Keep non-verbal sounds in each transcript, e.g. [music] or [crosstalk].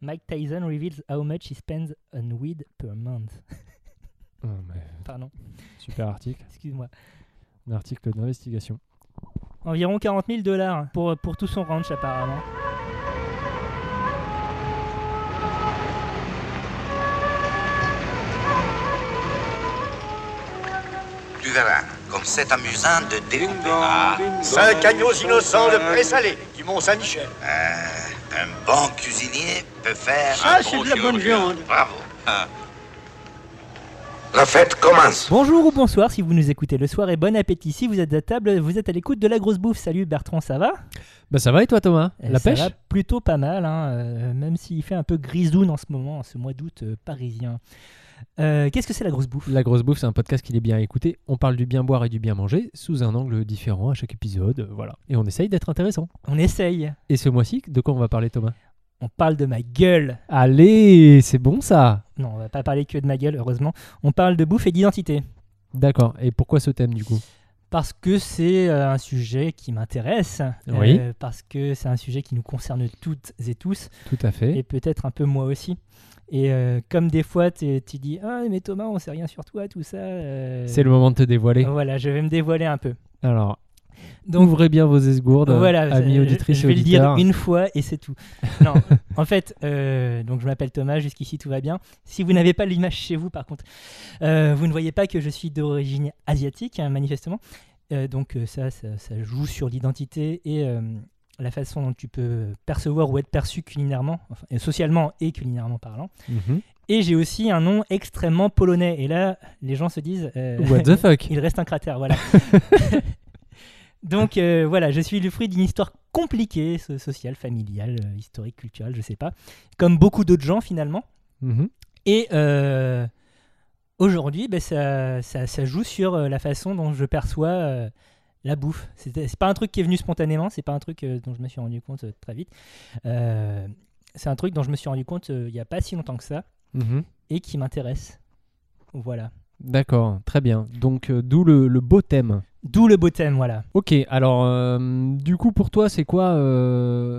Mike Tyson reveals how much he spends on weed per month. [laughs] Oh, mais Pardon, super article. excuse-moi. Un article d'investigation. Environ 40 000 dollars pour, pour tout son ranch apparemment. Tu verras, comme c'est amusant de découper. Ah, Cinq agneaux innocents de pré-salé du Mont-Saint-Michel. Euh, un bon cuisinier peut faire. Ça, un c'est bon de la bonne viande. Bravo. La fête commence. Bonjour ou bonsoir si vous nous écoutez le soir et bon appétit. Si vous êtes à table, vous êtes à l'écoute de la grosse bouffe. Salut Bertrand, ça va? Bah ça va et toi Thomas? Eh, La ça pêche? va plutôt pas mal, hein, euh, même s'il fait un peu grisoune en ce moment, en ce mois d'août euh, parisien. Euh, Qu'est-ce que c'est la grosse bouffe? La grosse bouffe, c'est un podcast qu'il est bien à écouter. On parle du bien boire et du bien manger sous un angle différent à chaque épisode. euh, Voilà. Et on essaye d'être intéressant. On essaye. Et ce mois-ci, de quoi on va parler Thomas? On parle de ma gueule. Allez, c'est bon ça Non, on va pas parler que de ma gueule, heureusement. On parle de bouffe et d'identité. D'accord. Et pourquoi ce thème du coup? Parce que c'est euh, un sujet qui m'intéresse. Oui. euh, parce que c'est un sujet qui nous concerne toutes et tous. Tout à fait. Et peut-être un peu moi aussi. Et euh, comme des fois, tu dis Ah, mais Thomas, on sait rien sur toi, tout ça. euh, C'est le moment de te dévoiler. Voilà, je vais me dévoiler un peu. Alors, Donc, ouvrez bien vos esgourdes, voilà, amis je- auditrices je et vais le dire une fois et c'est tout. [laughs] non, en fait, euh, donc je m'appelle Thomas, jusqu'ici tout va bien. Si vous n'avez pas l'image chez vous, par contre, vous ne voyez pas que je suis d'origine asiatique, hein, manifestement. Donc ça, ça, ça joue sur l'identité et la façon dont tu peux percevoir ou être perçu culinairement, enfin, socialement et culinairement parlant. Mhm. Et j'ai aussi un nom extrêmement polonais. Et là, les gens se disent... euh, What the fuck? [laughs] il reste un cratère, voilà. [laughs] [laughs] Donc euh, voilà, je suis le fruit d'une histoire compliquée, so- sociale, familiale, euh, historique, culturelle, je sais pas. Comme beaucoup d'autres gens finalement. Mhm. Et euh, aujourd'hui, ben, ça, ça, ça joue sur la façon dont je perçois la bouffe. C'est pas un truc qui est venu spontanément, c'est pas un truc euh, dont je me suis rendu compte euh, très vite. Euh, c'est un truc dont je me suis rendu compte il y a pas si longtemps que ça Mhm. et qui m'intéresse. Voilà. D'accord, très bien. Donc, d'où le, le beau thème. D'où le beau thème, voilà. Ok, alors, du coup, pour toi, c'est quoi,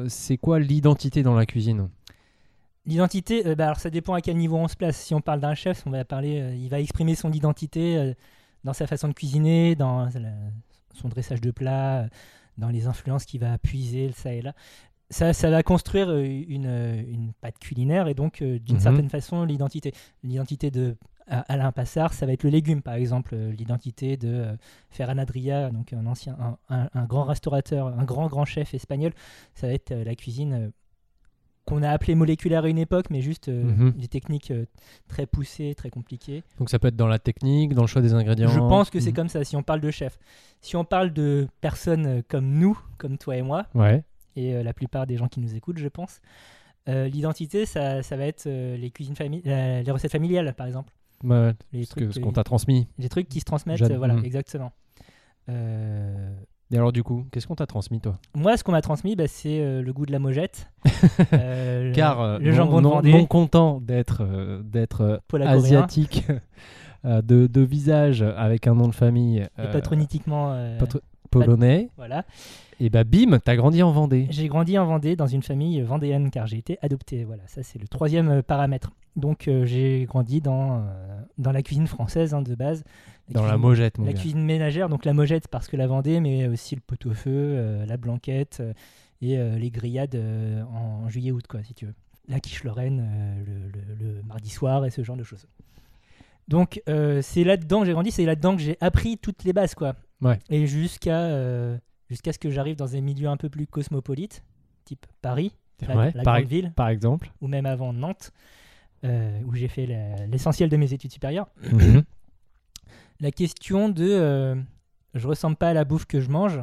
c'est quoi l'identité dans la cuisine? L'identité, bah, alors ça dépend à quel niveau on se place. Si on parle d'un chef, on va parler, il va exprimer son identité dans sa façon de cuisiner, dans son dressage de plats, euh, dans les influences qu'il va puiser, ça et là. Ça, ça va construire euh, une, euh, une pâte culinaire et donc d'une Mhm. certaine façon l'identité. L'identité de Alain Passard, ça va être le légume par exemple. L'identité de Ferran Adria, donc un ancien, un, un- un grand restaurateur, un grand grand chef espagnol, ça va être la cuisine qu'on a appelée moléculaire à une époque, mais juste euh, Mhm. des techniques euh, très poussées, très compliquées. Donc, ça peut être dans la technique, dans le choix des ingrédients. Je pense que c'est Mhm. comme ça si on parle de chef. Si on parle de personnes euh, comme nous, comme toi et moi, Ouais. et euh, la plupart des gens qui nous écoutent, je pense, l'identité, ça, ça va être les cuisines les recettes familiales, par exemple. Ouais, Les ce que- trucs, ce qu'on t'a transmis. les trucs qui se transmettent, voilà, mhm. exactement. Et alors, du coup, qu'est-ce qu'on t'a transmis, toi? Moi, ce qu'on m'a transmis, bah, c'est euh, le goût de la mojette. [laughs] euh, Car, euh, le non- jambon de non, Vendée. non content d'être euh, d'être asiatique, [laughs] de, de visage avec un nom de famille et euh, patronytiquement, euh, patro- polonais, voilà. et bah bim, t'as grandi en Vendée. J'ai grandi en Vendée dans une famille vendéenne car j'ai été adopté. Voilà, ça c'est le troisième paramètre. Donc j'ai grandi dans, dans la cuisine française hein, de base. Dans la mojette, mon La gars. cuisine ménagère, donc la mojette parce que la Vendée, mais aussi le pot-au-feu, euh, la blanquette euh, et euh, les grillades en juillet-août, quoi, si tu veux. La quiche Lorraine le, le- le mardi soir et ce genre de choses. Donc euh, c'est là-dedans que j'ai grandi, c'est là-dedans que j'ai appris toutes les bases, quoi. Ouais. Et jusqu'à euh, jusqu'à ce que j'arrive dans des milieux un peu plus cosmopolites, type Paris, la, Ouais, la par, grande ville, par exemple. ou même avant Nantes, où j'ai fait l'essentiel de mes études supérieures Mhm. la question de euh, je ressemble pas à la bouffe que je mange,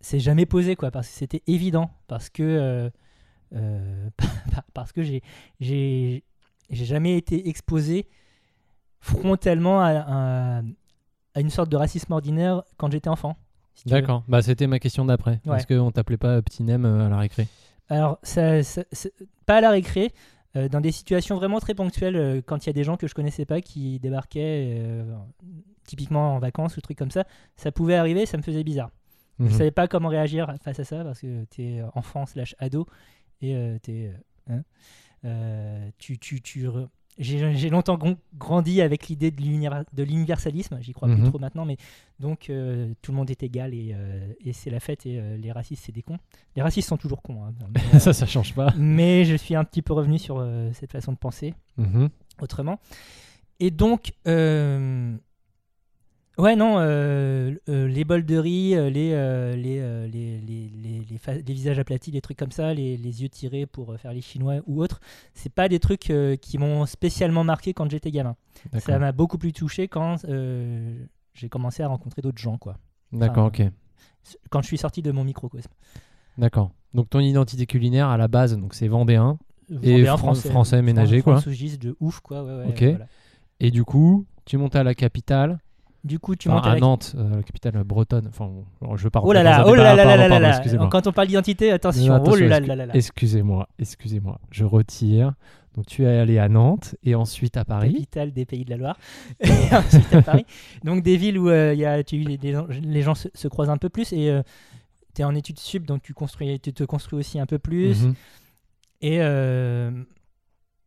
c'est jamais posé quoi, parce que c'était évident, parce que euh, euh, [laughs] parce que j'ai jamais été exposé frontalement à, à- à une sorte de racisme ordinaire quand j'étais enfant. si. D'accord, bah c'était ma question d'après. Ouais. Est-ce qu'on t'appelait pas petit nem euh, à la récré? Alors, ça- pas à la récré, euh, dans des situations vraiment très ponctuelles, euh, quand il y a des gens que je connaissais pas qui débarquaient, euh, typiquement en vacances ou trucs comme ça, ça pouvait arriver, ça me faisait bizarre. Je Mhm. savais pas comment réagir face à ça parce que tu es enfant slash ado et es Euh, tu, tu, tu j'ai longtemps grandi avec l'idée de l'univers- de l'universalisme, j'y crois Mhm. plus trop maintenant, mais donc euh, tout le monde est égal et, euh, et c'est la fête et euh, les racistes c'est des cons. Les racistes sont toujours cons, hein, mais, [laughs] ça, ça change pas. mais je suis un petit peu revenu sur cette façon de penser Mhm. autrement. Et donc, ouais, non, euh, euh, les bols de riz, euh, les, les, les, les, les, les fa- les visages aplatis, les trucs comme ça, les, les yeux tirés pour faire les chinois ou autres, c'est pas des trucs qui m'ont spécialement marqué quand j'étais gamin. Ça m'a beaucoup plus touché quand j'ai commencé à rencontrer d'autres gens, quoi. D'accord, ok. Quand je suis sorti de mon microcosme. D'accord. Donc ton identité culinaire à la base, donc c'est vendéen. Et Vendéen, fran- français ménager, quoi. De ouf, quoi. Ouais, ouais, Ok. voilà. Et du coup, tu montes à la capitale, Du coup, tu enfin, montes à, Nantes, euh, la capitale bretonne. Enfin, bon, je pas Oh là là, oh là là là là là. Quand on parle d'identité, attention. Attention, oh là là là là. Excusez-moi, excusez-moi. Je retire. Donc tu es allé à Nantes et ensuite à Paris. Capitale des pays de la Loire. [laughs] et ensuite à Paris. Donc des villes où euh, y a, tu, les, les gens- se, se croisent un peu plus et tu es en études sup, donc tu, construis, tu te construis aussi un peu plus. Mhm. Et euh,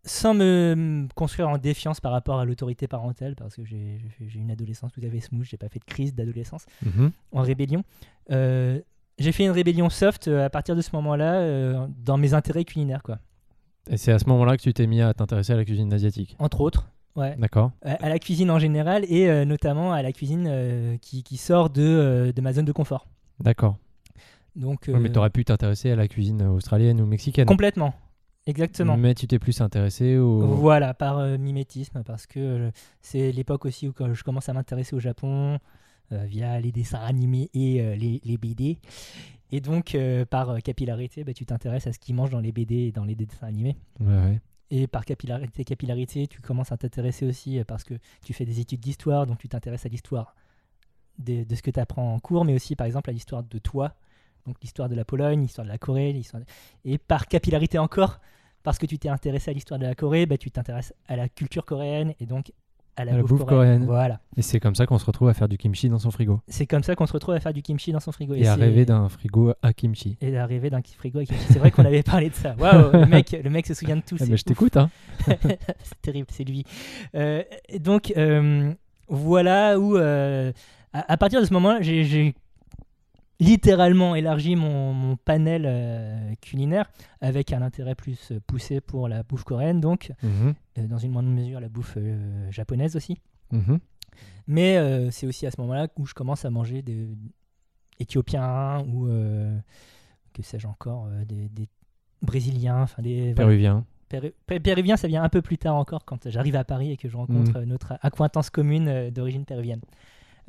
sans me construire en défiance par rapport à l'autorité parentale, parce que j'ai une adolescence tout à fait smooth, j'ai pas fait de crise d'adolescence. Mhm. en rébellion. Euh, j'ai fait une rébellion soft euh, à partir de ce moment-là euh, dans mes intérêts culinaires, quoi. Et c'est à ce moment-là que tu t'es mis à t'intéresser à la cuisine asiatique. Entre autres, ouais. D'accord. À, à la cuisine en général et notamment à la cuisine qui, qui sort de, de ma zone de confort. D'accord. Donc, Ouais, mais tu aurais pu t'intéresser à la cuisine australienne ou mexicaine. complètement, exactement. Mais tu t'es plus intéressé au. Voilà, par euh, mimétisme, parce que euh, c'est l'époque aussi où quand je commence à m'intéresser au Japon euh, via les dessins animés et les, les BD. Et donc, par capillarité, bah, tu t'intéresses à ce qu'ils mangent dans les BD et dans les dessins animés. Ouais, ouais. Et par capillarité, capillarité, tu commences à t'intéresser aussi parce que tu fais des études d'histoire, donc tu t'intéresses à l'histoire de, de ce que tu apprends en cours, mais aussi par exemple à l'histoire de toi, donc l'histoire de la Pologne, l'histoire de la Corée, l'histoire de- et par capillarité encore, parce que tu t'es intéressé à l'histoire de la Corée, bah, tu t'intéresses à la culture coréenne et donc à la, À la bouffe, bouffe coréenne. Voilà. Et c'est comme ça qu'on se retrouve à faire du kimchi dans son frigo. C'est comme ça qu'on se retrouve à faire du kimchi dans son frigo. Et, à c'est- rêver d'un frigo à kimchi. Et à rêver d'un frigo avec kimchi. C'est vrai qu'on avait [laughs] parlé de ça. Waouh, le [laughs] mec, le mec se souvient de tout. Ah, c'est mais je t'écoute, hein. [laughs] c'est terrible, c'est lui. Euh, et donc, euh, voilà où, euh, à, à partir de ce moment-là, j'ai littéralement élargi mon, mon panel euh, culinaire avec un intérêt plus poussé pour la bouffe coréenne, donc Mhm. euh, dans une moindre mesure la bouffe euh, japonaise aussi. Mhm. Mais c'est aussi à ce moment-là où je commence à manger des éthiopiens ou que sais-je encore, des, des brésiliens, enfin des voilà. Péruvien. Péru- Pé- Péruvien, ça vient un peu plus tard encore quand j'arrive à Paris et que je rencontre Mhm. notre acquaintance commune d'origine péruvienne.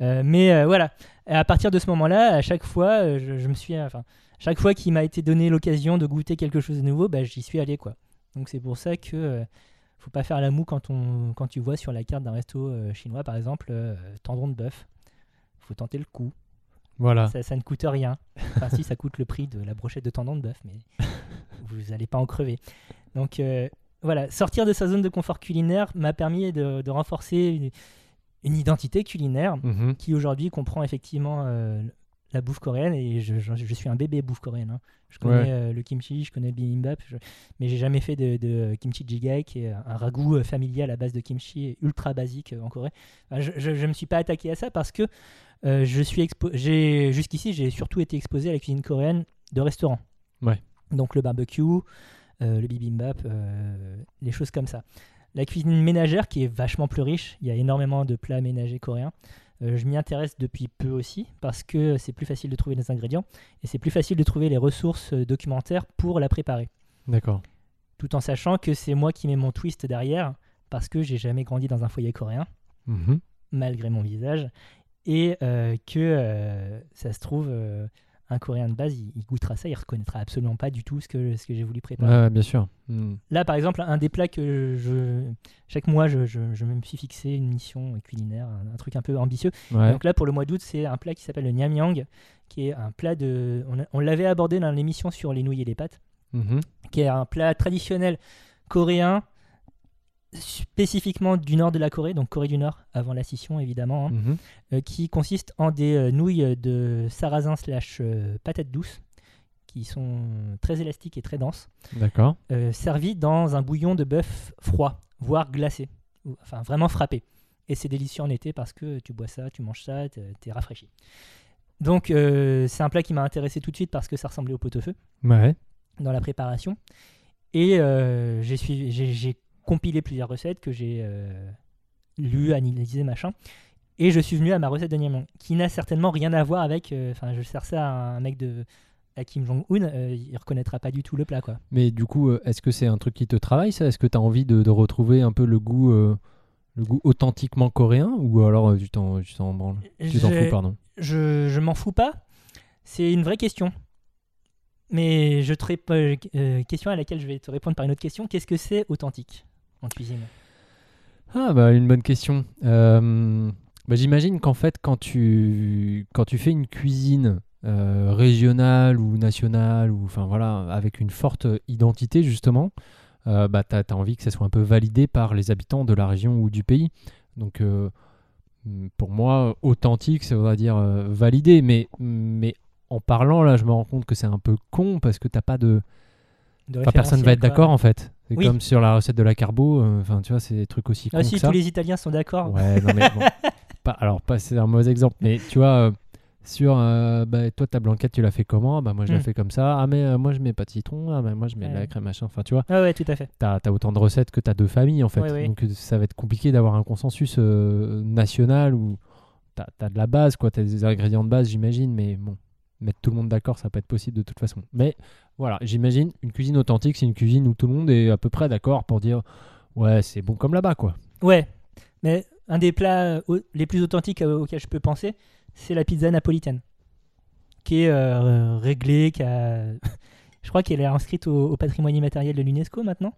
Euh, mais euh, voilà, à partir de ce moment-là, à chaque fois, euh, je, je me suis, enfin, chaque fois qu'il m'a été donné l'occasion de goûter quelque chose de nouveau, bah, j'y suis allé quoi. Donc c'est pour ça que euh, faut pas faire la moue quand on, quand tu vois sur la carte d'un resto euh, chinois par exemple euh, tendron de bœuf. Faut tenter le coup. Voilà. Ça, ça ne coûte rien. Enfin, si, ça coûte le prix de la brochette de tendon de bœuf, mais [laughs] vous n'allez pas en crever. Donc, voilà, sortir de sa zone de confort culinaire m'a permis de, de renforcer une, une identité culinaire Mhm. qui aujourd'hui comprend effectivement euh, la bouffe coréenne et je, je- je suis un bébé bouffe coréenne. hein. Je connais Ouais. euh, le kimchi, je connais le bibimbap, je- mais j'ai jamais fait de, de kimchi jjigae qui est un ragoût euh, familial à base de kimchi ultra basique en Corée. Enfin, je, je me suis pas attaqué à ça parce que je suis expo- j'ai jusqu'ici j'ai surtout été exposé à la cuisine coréenne de restaurant. Ouais. Donc le barbecue, le bibimbap, les choses comme ça. La cuisine ménagère qui est vachement plus riche, il y a énormément de plats ménagers coréens. Euh, je m'y intéresse depuis peu aussi parce que c'est plus facile de trouver des ingrédients et c'est plus facile de trouver les ressources euh, documentaires pour la préparer. D'accord. Tout en sachant que c'est moi qui mets mon twist derrière parce que j'ai jamais grandi dans un foyer coréen Mhm. malgré mon visage et euh, que euh, ça se trouve un coréen de base il, il goûtera ça il reconnaîtra absolument pas du tout ce que, ce que j'ai voulu préparer Ouais, bien sûr. Mhm. Là, par exemple, un des plats que je. Chaque mois, je, je- je me suis fixé une mission culinaire, un, un truc un peu ambitieux. Ouais. Donc là, pour le mois d'août, c'est un plat qui s'appelle le Nyamyang, qui est un plat de. On, l'avait abordé dans l'émission sur les nouilles et les pâtes, Mhm. qui est un plat traditionnel coréen, spécifiquement du nord de la Corée, donc Corée du Nord, avant la scission évidemment, hein, Mhm. euh, qui consiste en des euh, nouilles de sarrasin slash euh, patates douces, qui sont très élastiques et très denses, D'accord. euh, servis dans un bouillon de bœuf froid, voire glacé, ou- enfin vraiment frappé. Et c'est délicieux en été parce que tu bois ça, tu manges ça, t'es rafraîchi. Donc euh, c'est un plat qui m'a intéressé tout de suite parce que ça ressemblait au pot-au-feu Ouais. dans la préparation. Et euh, j'ai compilé plusieurs recettes que j'ai euh, lues, analysées, machin. Et je suis venu à ma recette de Niamey, qui n'a certainement rien à voir avec. euh, Enfin, je sers ça à un mec de à Kim Jong-un, euh, il reconnaîtra pas du tout le plat, quoi. Mais du coup, euh, est-ce que c'est un truc qui te travaille ça? Est-ce que tu as envie de, de retrouver un peu le goût, euh, le goût authentiquement coréen? Ou alors tu t'en branles? Tu t'en Je- fous, pardon. je, je m'en fous pas. C'est une vraie question. Mais je te question à laquelle je vais te répondre par une autre question. Qu'est-ce que c'est authentique? Ah bah une bonne question. Euh, bah, J'imagine qu'en fait quand tu, tu fais une cuisine euh, régionale ou nationale ou enfin voilà avec une forte identité justement, euh, bah t'as as envie que ça soit un peu validé par les habitants de la région ou du pays. Donc pour moi authentique ça veut dire validé, mais mais en parlant là je me rends compte que c'est un peu con parce que t'as pas de de Enfin, personne va être d'accord en fait. C'est Oui. comme sur la recette de la carbo. euh, Enfin, tu vois, c'est des trucs aussi Ah si, que ça. tous les Italiens sont d'accord. Ouais, non mais bon. [laughs] pas, alors, pas, c'est un mauvais exemple, mais tu vois, euh, sur euh, bah, toi, ta blanquette, tu l'as fait comment? Bah, moi, je l'ai Hmm. fait comme ça. Ah, mais euh, moi, je mets pas de citron. Ah, mais moi, je mets de la crème, machin. Enfin, tu vois, Ah ouais, tout à fait. t'as as autant de recettes que t'as de familles en fait. Ouais. Donc, ça va être compliqué d'avoir un consensus euh, national où t'as as de la base, quoi. T'as des ingrédients de base, j'imagine, mais bon. Mettre tout le monde d'accord, ça va pas être possible de toute façon. Mais voilà, j'imagine une cuisine authentique, c'est une cuisine où tout le monde est à peu près d'accord pour dire ouais, c'est bon comme là-bas, quoi. Ouais, mais un des plats les plus authentiques euh, auxquels je peux penser, c'est la pizza napolitaine, qui est euh, réglée, qui a... [laughs] je crois qu'elle est inscrite au, au patrimoine immatériel de l'UNESCO maintenant.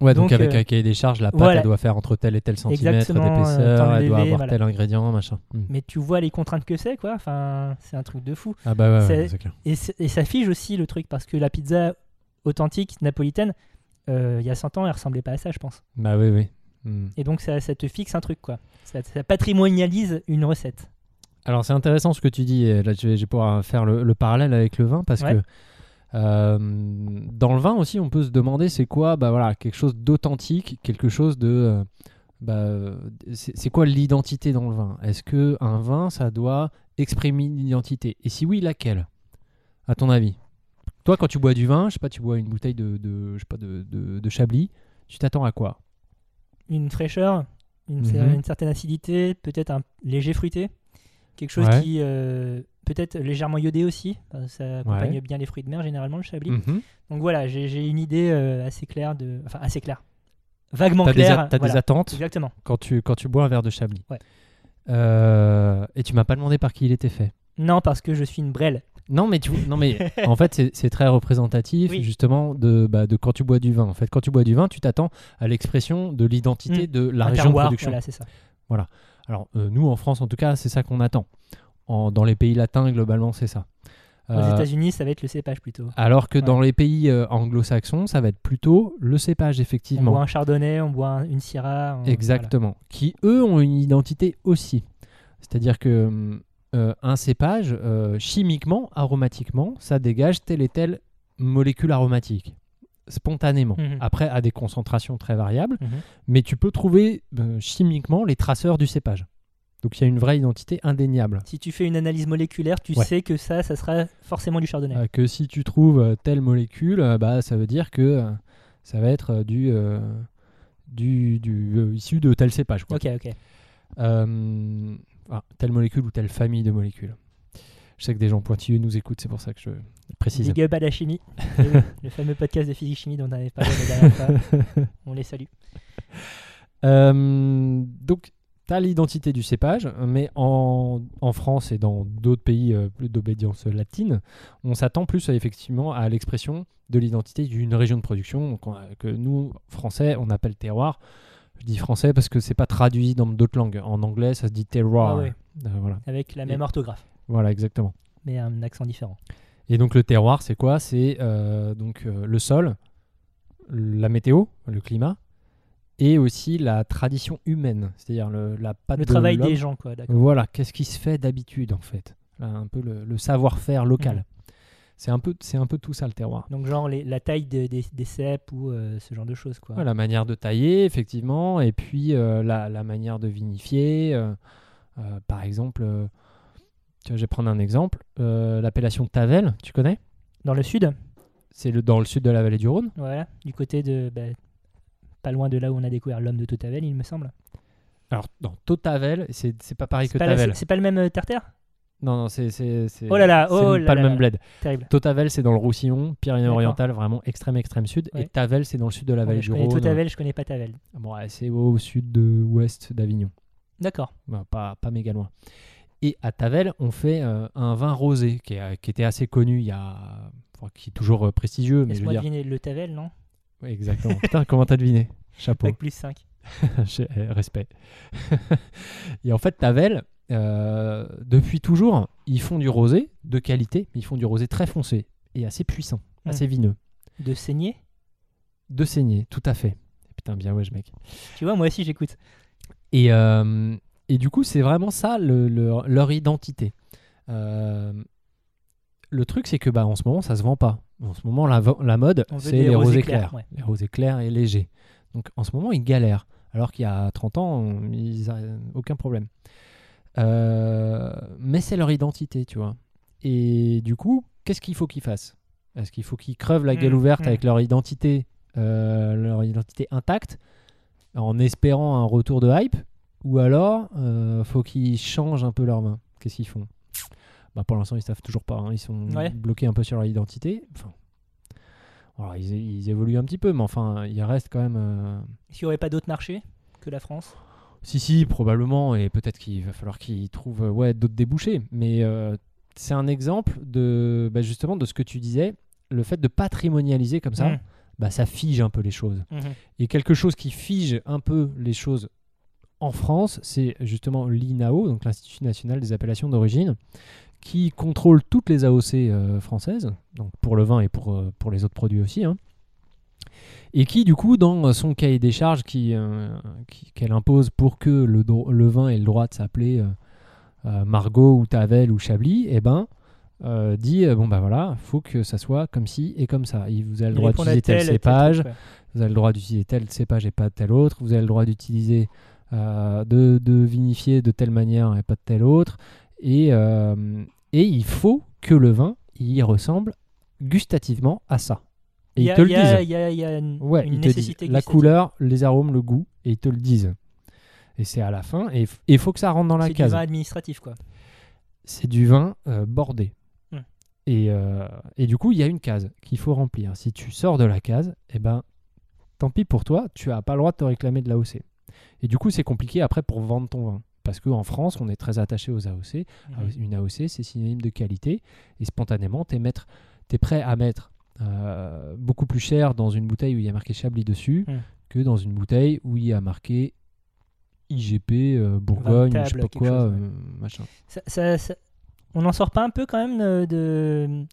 Ouais, donc, Donc, avec euh, un cahier des charges, la pâte, voilà. elle doit faire entre tel et tel centimètre euh, d'épaisseur, temps elle doit avoir voilà. tel ingrédient, machin. Hmm. Mais tu vois les contraintes que c'est, quoi. Enfin, c'est un truc de fou. Ah bah ouais, c'est- clair. Et, ça fige aussi le truc, parce que la pizza authentique napolitaine, euh, il y a 100 ans, elle ressemblait pas à ça, je pense. Bah oui, oui. Hmm. Et donc ça, ça te fixe un truc, quoi. Ça, ça patrimonialise une recette. Alors c'est intéressant ce que tu dis, et là je vais, je vais pouvoir faire le, le parallèle avec le vin parce Ouais. que euh, dans le vin aussi on peut se demander c'est quoi bah voilà quelque chose d'authentique, quelque chose de euh, bah, c'est quoi l'identité dans le vin? Est-ce que un vin ça doit exprimer une identité? Et si oui laquelle? À ton avis? Toi quand tu bois du vin, je sais pas tu bois une bouteille de, de je sais pas de, de, de Chablis, tu t'attends à quoi? Une fraîcheur, une, Mhm. une certaine acidité, peut-être un léger fruité? Quelque chose Ouais. qui euh, peut-être légèrement iodé aussi. que Ça accompagne Ouais. bien les fruits de mer, généralement, le chablis. Mhm. Donc voilà, j'ai une idée euh, assez claire de. Enfin, assez claire. Vaguement des, claire. a- t'as des voilà. attentes Exactement. quand tu, quand tu bois un verre de Chablis. Ouais. Euh, et tu m'as pas demandé par qui il était fait. Non, parce que je suis une brêle. Non, mais, tu, non, mais [laughs] en fait, c'est- très représentatif Oui. justement de, bah, de quand tu bois du vin. En fait, quand tu bois du vin, tu t'attends à l'expression de l'identité Mm. de la Un région de terroir, production. Voilà, c'est ça. Alors, euh, nous, en France, en tout cas, c'est ça qu'on attend. En- dans les pays latins, globalement, c'est ça. Aux Euh, États-Unis, ça va être le cépage plutôt. alors que Ouais. dans les pays euh, anglo-saxons, ça va être plutôt le cépage, On effectivement. boit un chardonnay, on boit un- une syrah. on- Exactement. Qui, eux, ont une identité aussi. C'est-à-dire que euh, un cépage, euh, chimiquement, aromatiquement, ça dégage telle et telle molécule aromatique, spontanément. Mhm. Après, à des concentrations très variables. Mhm. mais tu peux trouver euh, chimiquement les traceurs du cépage. Donc il y a une vraie identité indéniable. Si tu fais une analyse moléculaire, tu Ouais. sais que ça, ça sera forcément du chardonnay. Euh, que si tu trouves euh, telle molécule, euh, bah, ça veut dire que ça va être du, du, du, issu de tel cépage. Quoi. Ok, ok. Ah, telle molécule ou telle famille de molécules. Je sais que des gens pointilleux nous écoutent, c'est pour ça que je précise. Big up à la chimie. [laughs] Le fameux podcast de physique-chimie dont on avait parlé la dernière fois. [laughs] On les salue. Euh, donc, tu as l'identité du cépage, mais en, en France et dans d'autres pays euh, plus d'obédience latine, on s'attend plus à, effectivement à l'expression de l'identité d'une région de production donc on a- que nous, Français, on appelle terroir. Je dis français parce que c'est pas traduit dans d'autres langues. En anglais, ça se dit terroir. Ah ouais. Euh, voilà. Avec la même orthographe, voilà, exactement. mais un accent différent. Et donc le terroir, c'est quoi? C'est euh, donc euh, le sol, la météo, le climat, et aussi la tradition humaine, c'est-à-dire le, la patte Le de travail des gens, quoi, d'accord. Voilà, qu'est-ce qui se fait d'habitude en fait? Un peu le, le savoir-faire local. Mhm. C'est un, peu, c'est un peu tout ça le terroir. Donc, genre les- la taille de- des, des cèpes ou euh, ce genre de choses, quoi. Ouais, la manière de tailler, effectivement, et puis la, la manière de vinifier. par exemple, tu vois, je vais prendre un exemple. euh, L'appellation Tavel, tu connais? Dans le sud, C'est le, dans le sud de la vallée du Rhône. voilà, du côté de. bah, pas loin de là où on a découvert l'homme de Totavel, il me semble. Alors, dans Totavel, c'est pas pareil que pas, Tavel. c'est pas le même euh, Non, non, c'est. Oh là là, c'est oh pas là le là même bled. Terrible. Totavel, c'est dans le Roussillon, Pyrénées-Orientales, vraiment extrême, extrême sud. Ouais. Et Tavel, c'est dans le sud de la vallée Ouais, du Rhône. Totavel, je connais pas Tavel. Bon, ouais, c'est au sud de ouest d'Avignon. D'accord. Bah, pas, pas méga loin. Et à Tavel, on fait euh, un vin rosé qui, est- qui était assez connu il y a. enfin, qui est toujours euh, prestigieux, mais je veux dire. deviner le Tavel, non? Ouais, exactement. Putain, comment t'as deviné? Chapeau. Bac plus 5. [laughs] J'ai- euh, Respect. [laughs] et en fait, Tavel, euh, depuis toujours, ils font du rosé de qualité, mais ils font du rosé très foncé et assez puissant, Mm. assez vineux. De saigner De saignée, tout à fait. Putain, bien ouais, mec. Tu vois, moi aussi j'écoute. Et, euh, et du coup, c'est vraiment ça le- leur- leur identité. Euh, le truc, c'est que bah, en ce moment, ça se vend pas. En ce moment, la, mode, c'est les rosés rosés clairs, clairs. ouais. Les rosés clairs et légers. Donc en ce moment, ils galèrent. Alors qu'il y a 30 ans, on- ils aucun problème. Euh, mais c'est leur identité, tu vois. Et du coup, qu'est-ce qu'il faut qu'ils fassent? Est-ce qu'il faut qu'ils crevent la gueule Mm, ouverte mm. avec leur identité, euh, leur identité intacte, en espérant un retour de hype? Ou alors, euh, faut qu'ils changent un peu leur main Qu'est-ce qu'ils font? Bah, Pour l'instant, ils savent toujours pas. hein. Ils sont Ouais. bloqués un peu sur leur identité. Enfin, ils, ils évoluent un petit peu, mais enfin, il reste quand même. euh, qu'il n'y aurait pas d'autres marchés que la France? Si, si, probablement, et peut-être qu'il va falloir qu'ils trouvent euh, ouais, d'autres débouchés. Mais euh, c'est un exemple de bah, justement de ce que tu disais, le fait de patrimonialiser comme ça, Mm. bah, ça fige un peu les choses. Mhm. Et quelque chose qui fige un peu les choses en France, c'est justement l'INAO, donc l'Institut national des appellations d'origine, qui contrôle toutes les AOC euh, françaises, donc pour le vin et pour, euh, pour les autres produits aussi, hein. et qui du coup dans son cahier des charges euh, qui- qu'elle impose pour que le, vin ait le droit de s'appeler Margot ou Tavel ou Chablis, eh ben dit bon bah voilà, faut que ça soit comme ci et comme ça. Vous avez le droit d'utiliser tel cépage, vous avez le droit d'utiliser tel cépage et pas tel autre. Vous avez le droit d'utiliser de, de vinifier de telle manière et pas de telle autre. Et, euh, et il faut que le vin il ressemble gustativement à ça. Et Il y ils a- te le y disent. Il y a, y une, Ouais, une nécessité la couleur, les arômes, le goût, et ils te le disent. Et c'est à la fin, et il faut que ça rentre dans la C'est du case. vin administratif, quoi. C'est du vin euh, bordé. Hmm. Et, euh, et du coup, il y a une case qu'il faut remplir. Si tu sors de la case, eh ben, tant pis pour toi, tu n'as pas le droit de te réclamer de l'AOC. Et du coup, c'est compliqué après pour vendre ton vin. Parce qu'en France, on est très attaché aux AOC. Mhm. Une AOC, c'est synonyme de qualité. Et spontanément, tu es, prêt à mettre euh, beaucoup plus cher dans une bouteille où il y a marqué Chablis dessus Mm. que dans une bouteille où il y a marqué IGP, euh, Bourgogne, Vin je sais pas quoi, chose, ouais. euh, machin. Ça- ça- ça- on n'en sort pas un peu quand même de,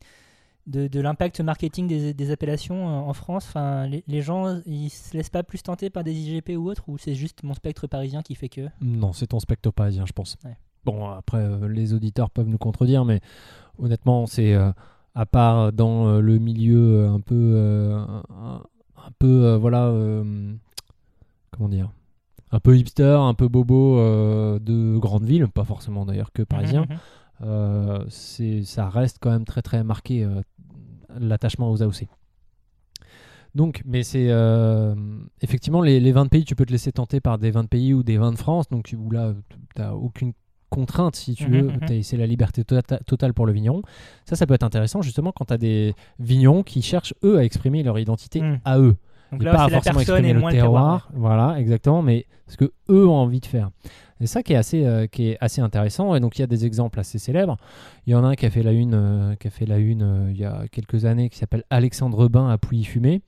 de, de l'impact marketing des, des appellations euh, en France enfin, les, les gens, ils se laissent pas plus tenter par des IGP ou autres Ou c'est juste mon spectre parisien qui fait que? Non, c'est ton spectre parisien, je pense. Ouais. Bon, après, euh, les auditeurs peuvent nous contredire, mais honnêtement, c'est euh, à part dans le milieu un peu, euh, un, un peu, euh, voilà, comment dire, un peu hipster, un peu bobo de grande ville, pas forcément d'ailleurs que parisien. Mhm, mhm. Euh, ça reste quand même très très marqué euh, l'attachement aux AOC. Donc, mais c'est euh, effectivement les, les vins de pays, tu peux te laisser tenter par des vins de pays ou des vins de France, donc où là, tu n'as aucune contrainte si tu Mhm, veux, mhm. T'as- c'est la liberté tota- totale pour le vigneron. Ça, ça peut être intéressant justement quand tu as des vignerons qui cherchent eux à exprimer leur identité Mhm. à eux Donc là, pas c'est la forcément personne exprimer et le moins le terroir. Voilà, exactement, mais ce que eux ont envie de faire. Et ça qui est assez, euh, qui est assez intéressant. Et donc il y a des exemples assez célèbres. Il y en a un qui a fait la une, euh, qui a fait la une euh, il y a quelques années, qui s'appelle Alexandre Bain à Pouilly-Fumé.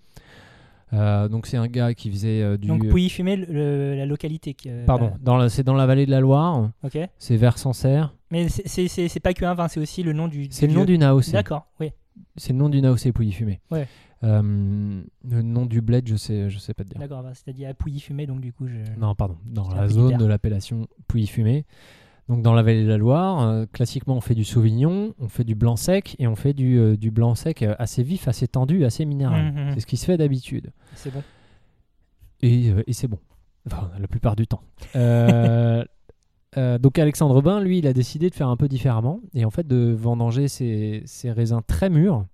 Donc c'est un gars qui faisait du. Donc Pouilly-Fumé, la localité. qui, Pardon, dans la- c'est dans la vallée de la Loire. ok. C'est vers Sancerre. Mais c'est- c'est c'est- c'est pas que un vin, c'est aussi le nom du. C'est le nom d'une AOC. D'accord, oui. C'est le nom d'une AOC Pouilly-Fumé. Ouais. Euh, le nom du bled, je sais, je sais pas te dire. D'accord, bah, c'est-à-dire à Pouilly-Fumé, donc du coup, je. Non, pardon, dans la zone de l'appellation Pouilly-Fumé. Donc dans la vallée de la Loire, euh, classiquement on fait du Sauvignon, on fait du blanc sec et on fait du, euh, du blanc sec assez vif, assez tendu, assez minéral. Mhm. C'est ce qui se fait d'habitude. C'est bon. Et, et c'est bon. Enfin, la plupart du temps. Euh, [laughs] euh, donc Alexandre Bain, lui, il a décidé de faire un peu différemment et en fait de vendanger ses, ses raisins très mûrs,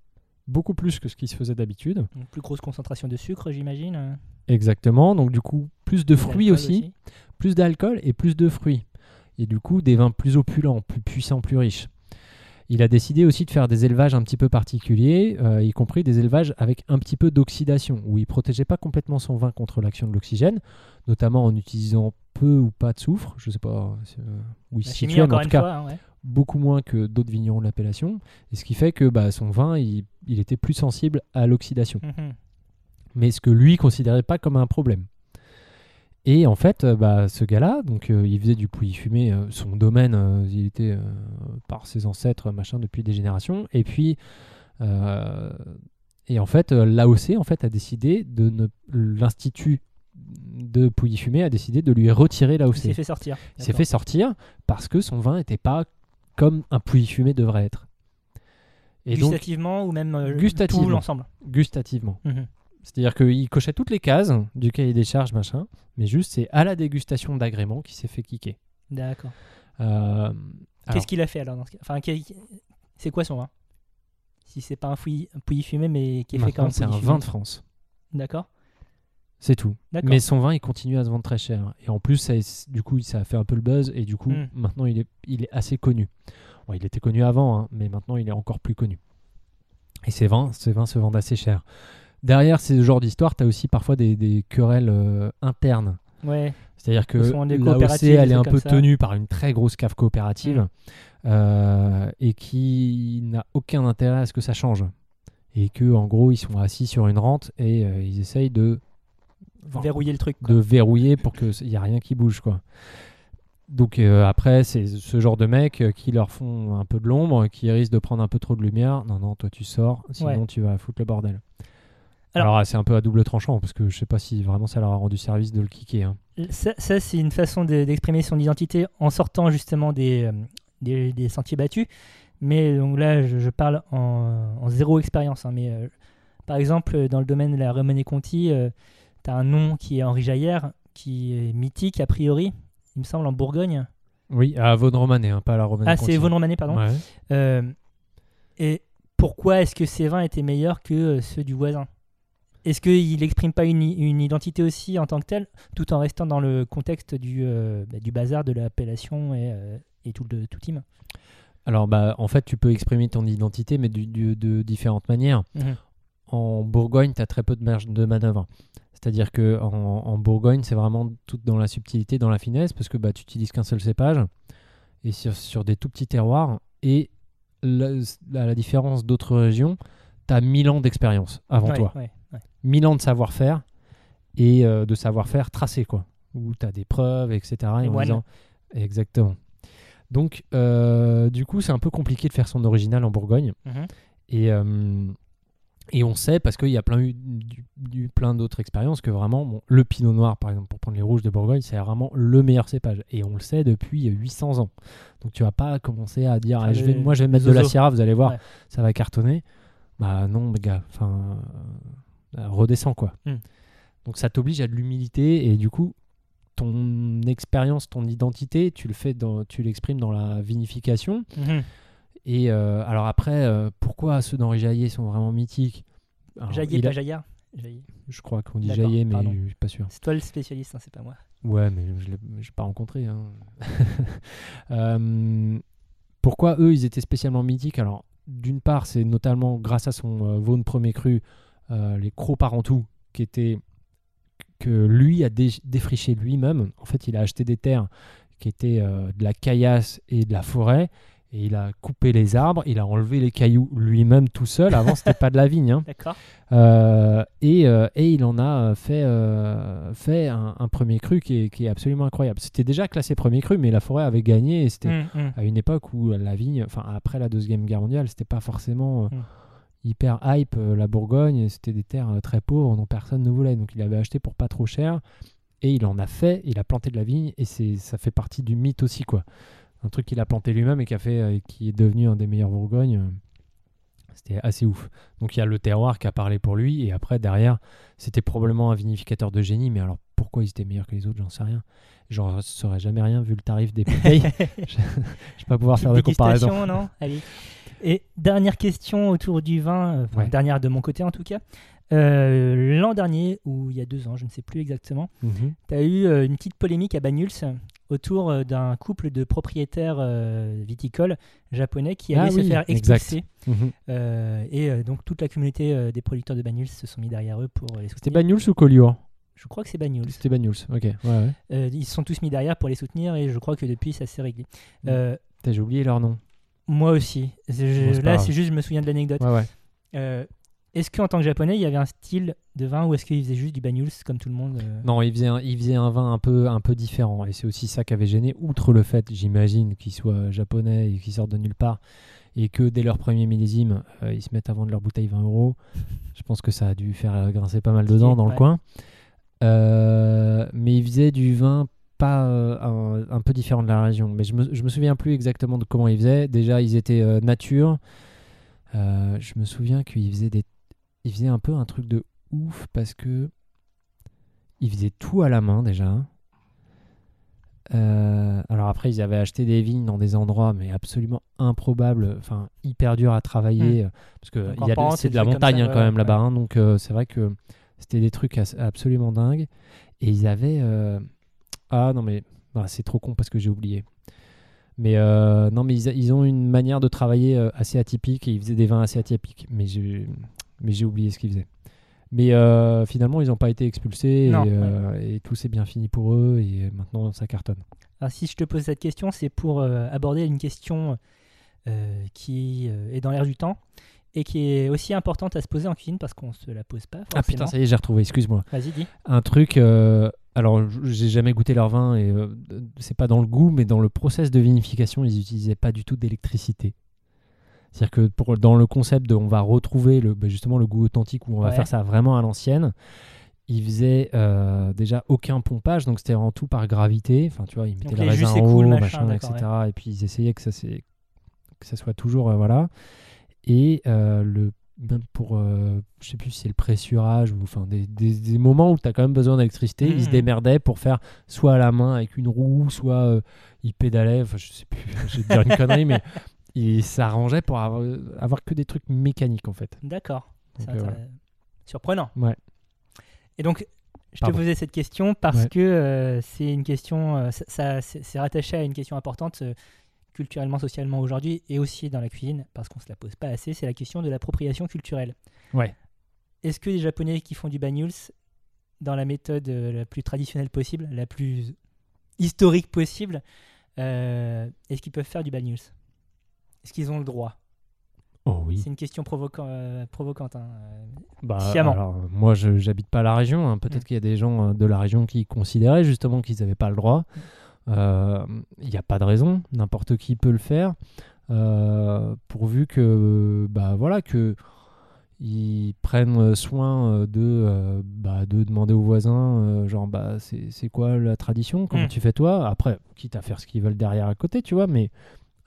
beaucoup plus que ce qui se faisait d'habitude. Une plus grosse concentration de sucre, j'imagine. Exactement. Donc du coup, plus de fruits aussi, plus d'alcool et plus de fruits. Et du coup, des vins plus opulents, plus puissants, plus riches. Il a décidé aussi de faire des élevages un petit peu particuliers, euh, y compris des élevages avec un petit peu d'oxydation, où il protégeait pas complètement son vin contre l'action de l'oxygène, notamment en utilisant peu ou pas de soufre. Je sais pas où il mais en tout cas, fois. hein, ouais. beaucoup moins que d'autres vignerons de l'appellation. Et ce qui fait que bah, son vin, il, il était plus sensible à l'oxydation Mhm. mais ce que lui considérait pas comme un problème. Et en fait, euh, bah, ce gars-là, donc euh, il faisait du pouilly fumé, euh, son domaine, euh, il était par ses ancêtres, machin, depuis des générations. Et puis, et en fait, l'AOC en fait a décidé de ne, l'institut de pouilly fumé a décidé de lui retirer Il l'AOC. s'est fait sortir. Il s'est fait sortir parce que son vin n'était pas comme un pouilly fumé devrait être. Et donc, Gustativement ou même euh, Gustativement. tout l'ensemble. gustativement. Mhm. C'est-à-dire qu'il cochait toutes les cases du cahier des charges, machin, mais juste c'est à la dégustation d'agrément qui s'est fait kicker. D'accord. Euh, Qu'est-ce qu'il a fait alors dans ce cas? Enfin, c'est quoi son vin? Si c'est pas un pouilly, fumé, mais qui est fait comme c'est un vin de France. D'accord. C'est tout. Mais son vin, il continue à se vendre très cher. Et en plus, ça, du coup, ça a fait un peu le buzz. Et du coup, Mm. maintenant, il est, il est assez connu. Bon, il était connu avant, hein, mais maintenant, il est encore plus connu. Et ces vins, ces vins se vendent assez cher. Derrière ce genre d'histoire, tu as aussi parfois des, des querelles euh, internes. Ouais. C'est-à-dire que l'AOC, elle est un peu ça. tenue par une très grosse cave coopérative Mm. euh, et qui n'a aucun intérêt à ce que ça change. Et que en gros, ils sont assis sur une rente et euh, ils essayent de, enfin, Verrouiller le truc. quoi. de verrouiller pour qu'il n'y a rien qui bouge. quoi. Donc euh, après, c'est ce genre de mecs euh, qui leur font un peu de l'ombre, qui risquent de prendre un peu trop de lumière. Non, non, toi tu sors, sinon Ouais. tu vas foutre le bordel. Alors- Alors, ah, c'est un peu à double tranchant parce que je sais pas si vraiment ça leur a rendu service de le kicker. hein. Ça, ça, c'est une façon de- d'exprimer son identité en sortant justement des, euh, des, des sentiers battus. Mais donc là, je, je parle en, en zéro expérience. hein, mais euh, par exemple, dans le domaine de la Remonée Conti, tu as un nom qui est Henri Jaillère, qui est mythique a priori, il me semble, en Bourgogne. Oui, à Vaune Romanée, hein, pas à la Romanée. Ah, c'est Vaune Romanée, pardon. Ouais. Euh, et pourquoi est-ce que ces vins étaient meilleurs que euh, ceux du voisin? Est-ce qu'il n'exprime pas une, une identité aussi en tant que tel, tout en restant dans le contexte du, euh, bah, du bazar de l'appellation et, euh, et tout le tout team? Alors, bah, en fait, tu peux exprimer ton identité, mais du- du- de différentes manières. En Bourgogne, tu as très peu de marge de manœuvre. C'est-à-dire que en, en Bourgogne, c'est vraiment tout dans la subtilité, dans la finesse, parce que bah, tu utilises qu'un seul cépage et sur, sur des tout petits terroirs. Et la, à la différence d'autres régions, tu as 1000 ans d'expérience avant Ouais, toi. ouais, ouais. 1000 ans de savoir-faire et euh, de savoir-faire tracé, quoi. Où tu as des preuves, etc. Et en moines. disant- Exactement. Donc, euh, du coup, c'est un peu compliqué de faire son original en Bourgogne. Mhm. Et, euh, et on sait, parce qu'il y a plein, eu, du- du- plein d'autres expériences, que vraiment, bon, le pinot noir, par exemple, pour prendre les rouges de Bourgogne, c'est vraiment le meilleur cépage. Et on le sait depuis 800 ans. Donc tu vas pas commencer à dire, Ah, je vais, moi je vais mettre de la syrah, vous allez voir, Ouais. ça va cartonner. Bah non, mes gars, enfin, euh, redescends quoi. Hmm. Donc ça t'oblige à de l'humilité et du coup, ton expérience, ton identité, tu le fais dans, tu l'exprimes dans la vinification. Mhm. Et euh, alors après, euh, pourquoi ceux d'Henri Jaillet sont vraiment mythiques? Alors, Jaillet, il a- pas Jaillard Jaillet. Je crois qu'on dit Jaillet, mais pardon. je suis pas sûr. C'est toi le spécialiste, hein, c'est pas moi. Ouais, mais je l'ai j'ai pas rencontré. hein. [laughs] Euh, pourquoi eux, ils étaient spécialement mythiques? Alors, d'une part, c'est notamment grâce à son euh, Vaughan premier cru, euh, les crocs parentou, qui étaient que lui a dé- défriché lui-même. En fait, il a acheté des terres qui étaient de la caillasse et de la forêt. Et il a coupé les arbres, il a enlevé les cailloux lui-même tout seul. Avant, [laughs] c'était pas de la vigne. hein. D'accord. Euh, et, euh, et il en a euh, fait, euh, fait un, un premier cru qui est, qui est absolument incroyable. C'était déjà classé premier cru, mais la forêt avait gagné et c'était Mhm, mhm. à une époque où la vigne, enfin après la Deuxième Guerre mondiale, c'était pas forcément euh, Mm. hyper hype la Bourgogne, c'était des terres très pauvres dont personne ne voulait. Donc il avait acheté pour pas trop cher et il en a fait, il a planté de la vigne et c'est ça fait partie du mythe aussi quoi. Un truc qu'il a planté lui-même et qui a fait, euh, qui est devenu un des meilleurs Bourgogne. euh, C'était assez ouf. Donc il y a le terroir qui a parlé pour lui, et après derrière, c'était probablement un vinificateur de génie, mais alors pourquoi ils étaient meilleurs que les autres, j'en sais rien. J'en saurais jamais rien vu le tarif des bouteilles. [laughs] [laughs] je ne vais pas pouvoir faire de comparaison. dégustation, non? Allez. Et dernière question autour du vin, euh, enfin, Ouais. dernière de mon côté en tout cas. Euh, L'an dernier, ou il y a deux ans, je ne sais plus exactement, Mhm. tu as eu euh, une petite polémique à Banyuls autour euh, d'un couple de propriétaires viticoles japonais qui Ah allaient se oui, faire exact. expulser. Mhm. Et donc toute la communauté des producteurs de Banyuls se sont mis derrière eux pour les C'était soutenir. Banyuls ou Collioure Je crois que c'est Banyuls. C'était Banyuls, ok. Ouais, ouais. Ils se sont tous mis derrière pour les soutenir et je crois que depuis ça s'est réglé. Putain, J'ai oublié leur nom. moi aussi. Je- là, c'est juste, je me souviens de l'anecdote. Ouais, est-ce qu'en tant que japonais, il y avait un style de vin ou est-ce qu'ils faisaient juste du Banyuls comme tout le monde euh Non, il faisait, un, il faisait un vin un peu, un peu différent. Et c'est aussi ça qui avait gêné, outre le fait, j'imagine, qu'il soit japonais et qu'il sorte de nulle part. Et que dès leur premier millésime, euh, ils se mettent à vendre leur bouteille 20 euros. Je pense que ça a dû faire grincer pas mal de dents dans Ouais. le coin. Euh, mais il faisait du vin pas un, un peu différent de la région. Mais je me, je me souviens plus exactement de comment ils faisaient. Déjà, ils étaient nature. Je me souviens qu'ils faisaient des, ils faisaient un peu un truc de ouf parce que ils faisaient tout à la main déjà. Euh, alors après, ils avaient acheté des vignes dans des endroits mais absolument improbables, enfin hyper dur à travailler euh, parce que Donc il y a c'est de la montagne ça, hein, quand même ouais. là-bas, hein, donc euh, c'est vrai que c'était des trucs absolument dingues. Et ils avaient euh, ah non mais voilà, c'est trop con parce que j'ai oublié. Mais non mais ils, a- ils ont une manière de travailler assez atypique et ils faisaient des vins assez atypiques. Mais j'ai mais j'ai oublié ce qu'ils faisaient. Mais euh, finalement, ils n'ont pas été expulsés Non, et, euh, et tout s'est bien fini pour eux et maintenant ça cartonne. Alors, si je te pose cette question, c'est pour euh, aborder une question euh, qui euh, est dans l'air du temps et qui est aussi importante à se poser en cuisine parce qu'on se la pose pas forcément. Ah putain, ça y est, j'ai retrouvé, excuse-moi. Vas-y, dis. Un truc, euh, alors j'ai jamais goûté leur vin et euh, c'est pas dans le goût, mais dans le process de vinification, ils utilisaient pas du tout d'électricité. C'est-à-dire que pour, dans le concept de on va retrouver le, bah, justement le goût authentique où on va faire ça vraiment à l'ancienne, ils faisaient euh, déjà aucun pompage, donc c'était vraiment tout par gravité. Enfin, tu vois, ils mettaient jus raisin en haut, machin, machin, etc. Et puis ils essayaient que ça, c'est- que ça soit toujours. euh, voilà. Et euh, le, même pour, euh, je sais plus si c'est le pressurage ou enfin des, des- des moments où tu as quand même besoin d'électricité, ils se Mhm. démerdaient pour faire soit à la main avec une roue, soit euh, ils pédalaient. Enfin, je sais plus, je vais te dire une connerie, mais ils s'arrangeaient pour avoir, avoir que des trucs mécaniques en fait. D'accord. Euh, voilà. surprenant. Ouais. Et donc, je Pardon. te posais cette question parce Ouais. que euh, c'est une question, euh, ça, ça- c'est rattaché à une question importante culturellement, socialement aujourd'hui et aussi dans la cuisine parce qu'on se la pose pas assez. C'est la question de l'appropriation culturelle. Ouais. Est-ce que les Japonais qui font du banyuls dans la méthode la plus traditionnelle possible, la plus historique possible, est-ce qu'ils peuvent faire du banyuls? Est-ce qu'ils ont le droit? Oh oui. C'est une question euh, provocante. hein, euh. Bah, alors, moi, je j'habite pas la région. hein. Peut-être Mm. qu'il y a des gens euh, de la région qui considéraient justement qu'ils n'avaient pas le droit. Euh, Il n'y a pas de raison. N'importe qui peut le faire. pourvu que, bah, voilà, que ils prennent soin de, bah, de demander aux voisins, genre, bah, c'est c'est quoi la tradition? Comment Mm. tu fais toi? Après, quitte à faire ce qu'ils veulent derrière à côté, tu vois, mais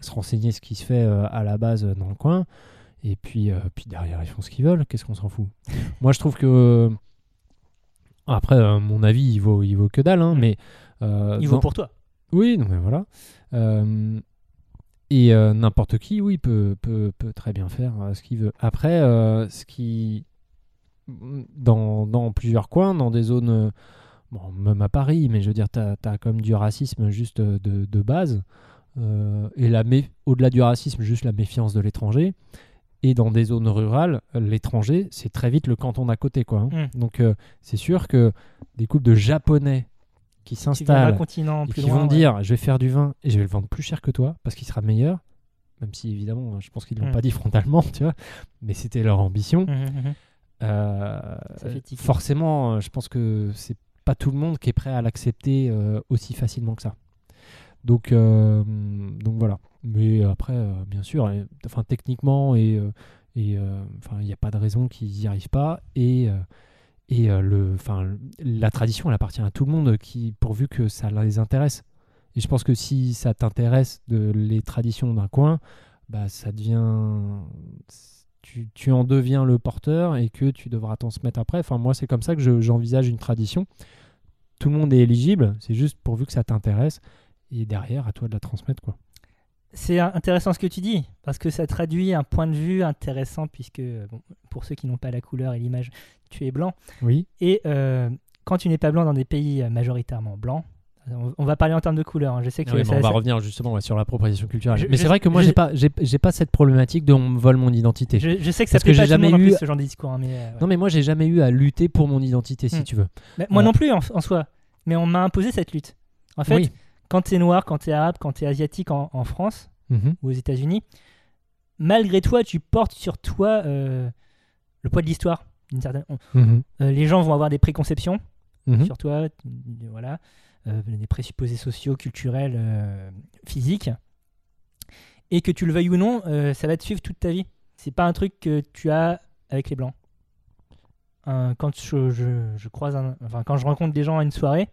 se renseigner ce qui se fait euh, à la base euh, dans le coin. Et puis, euh, puis derrière, ils font ce qu'ils veulent. Qu'est-ce qu'on s'en fout? [laughs] Moi, je trouve que. Après, mon avis, il vaut, il vaut que dalle, hein, mais. Il vaut dans- pour toi. Oui, non, mais voilà. Et euh, n'importe qui, oui, peut, peut, peut très bien faire euh, ce qu'il veut. Après, euh, ce qui. Dans, dans plusieurs coins, dans des zones. Bon, même à Paris, mais je veux dire, tu as, comme du racisme juste de, de base. Euh, et la au-delà du racisme, juste la méfiance de l'étranger. Et dans des zones rurales, euh, l'étranger, c'est très vite le canton d'à côté. Quoi, hein. Mm. Donc, euh, c'est sûr que des couples de Japonais qui s'installent continent et plus qui loin. vont ouais. dire je vais faire du vin et je vais le vendre plus cher que toi parce qu'il sera meilleur même si évidemment je pense qu'ils ne l'ont Mm. pas dit frontalement tu vois mais c'était leur ambition Mhm, mhm. Euh, Ça fait tiquer. forcément euh, je pense que c'est pas tout le monde qui est prêt à l'accepter euh, aussi facilement que ça donc euh, donc voilà mais après euh, bien sûr enfin techniquement et euh, et enfin il n'y a pas de raison qu'ils n'y arrivent pas et et le, enfin, la tradition, elle appartient à tout le monde, qui, pourvu que ça les intéresse. Et je pense que si ça t'intéresse de les traditions d'un coin, bah ça devient tu, tu en deviens le porteur et que tu devras t'en se mettre après. Enfin moi c'est comme ça que je- j'envisage une tradition. Tout le monde est éligible, c'est juste pourvu que ça t'intéresse et derrière à toi de la transmettre quoi. C'est intéressant ce que tu dis, parce que ça traduit un point de vue intéressant, puisque bon, pour ceux qui n'ont pas la couleur et l'image, tu es blanc. Oui. Et euh, quand tu n'es pas blanc dans des pays euh, majoritairement blancs, on, va parler en termes de couleur. hein. Je sais que Ah oui, ça- on va ça- revenir justement ouais, sur l'appropriation culturelle. Je- mais c'est vrai que moi je- j'ai pas j'ai pas cette problématique de on me vole mon identité. je, je sais que ça que pas en jamais plus, eu- ce genre de discours. hein, mais, euh, ouais. Non mais moi j'ai jamais eu à lutter pour mon identité si Hmm. tu veux. Moi non plus en, en soi, mais on m'a imposé cette lutte. En fait, oui. Quand tu es noir, quand tu es arabe, quand tu es asiatique en, en France Mhm. ou aux États-Unis, malgré toi, tu portes sur toi euh, le poids de l'histoire. certaine- Mhm. euh, les gens vont avoir des préconceptions Mhm. sur toi, voilà, euh, des présupposés sociaux, culturels, physiques, et que tu le veuilles ou non, ça va te suivre toute ta vie. C'est pas un truc que tu as avec les blancs. Quand je, je- je croise, un- enfin quand je rencontre des gens à une soirée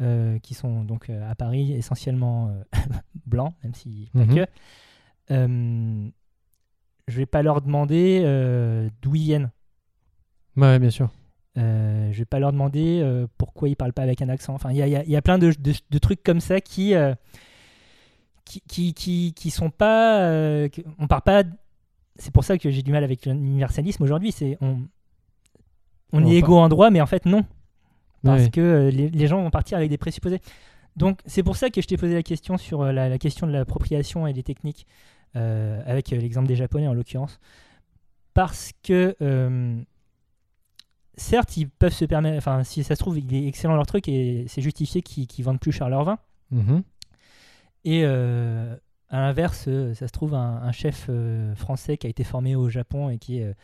euh, qui sont donc euh, à Paris essentiellement euh, [laughs] blancs, même si pas Mhm. que, je vais pas leur demander d'où ils viennent. Ouais, bien sûr. Je vais pas leur demander pourquoi ils parlent pas avec un accent. Enfin, il y y y a plein de, de- de trucs comme ça qui, qui, qui, qui, qui sont pas. euh, que- on parle pas. C'est pour ça que j'ai du mal avec l'universalisme aujourd'hui. C'est on, on On est égaux en droit, mais en fait non, parce Ouais. que euh, les, les gens vont partir avec des présupposés. Donc c'est pour ça que je t'ai posé la question sur euh, la, la question de l'appropriation et des techniques, euh, avec l'exemple des Japonais en l'occurrence, parce que euh, certes ils peuvent se permettre, enfin si ça se trouve il est excellent leur truc et c'est justifié qu'ils qu'ils vendent plus cher leur vin. Mhm. Et euh, à l'inverse, ça se trouve un, un chef français qui a été formé au Japon et qui est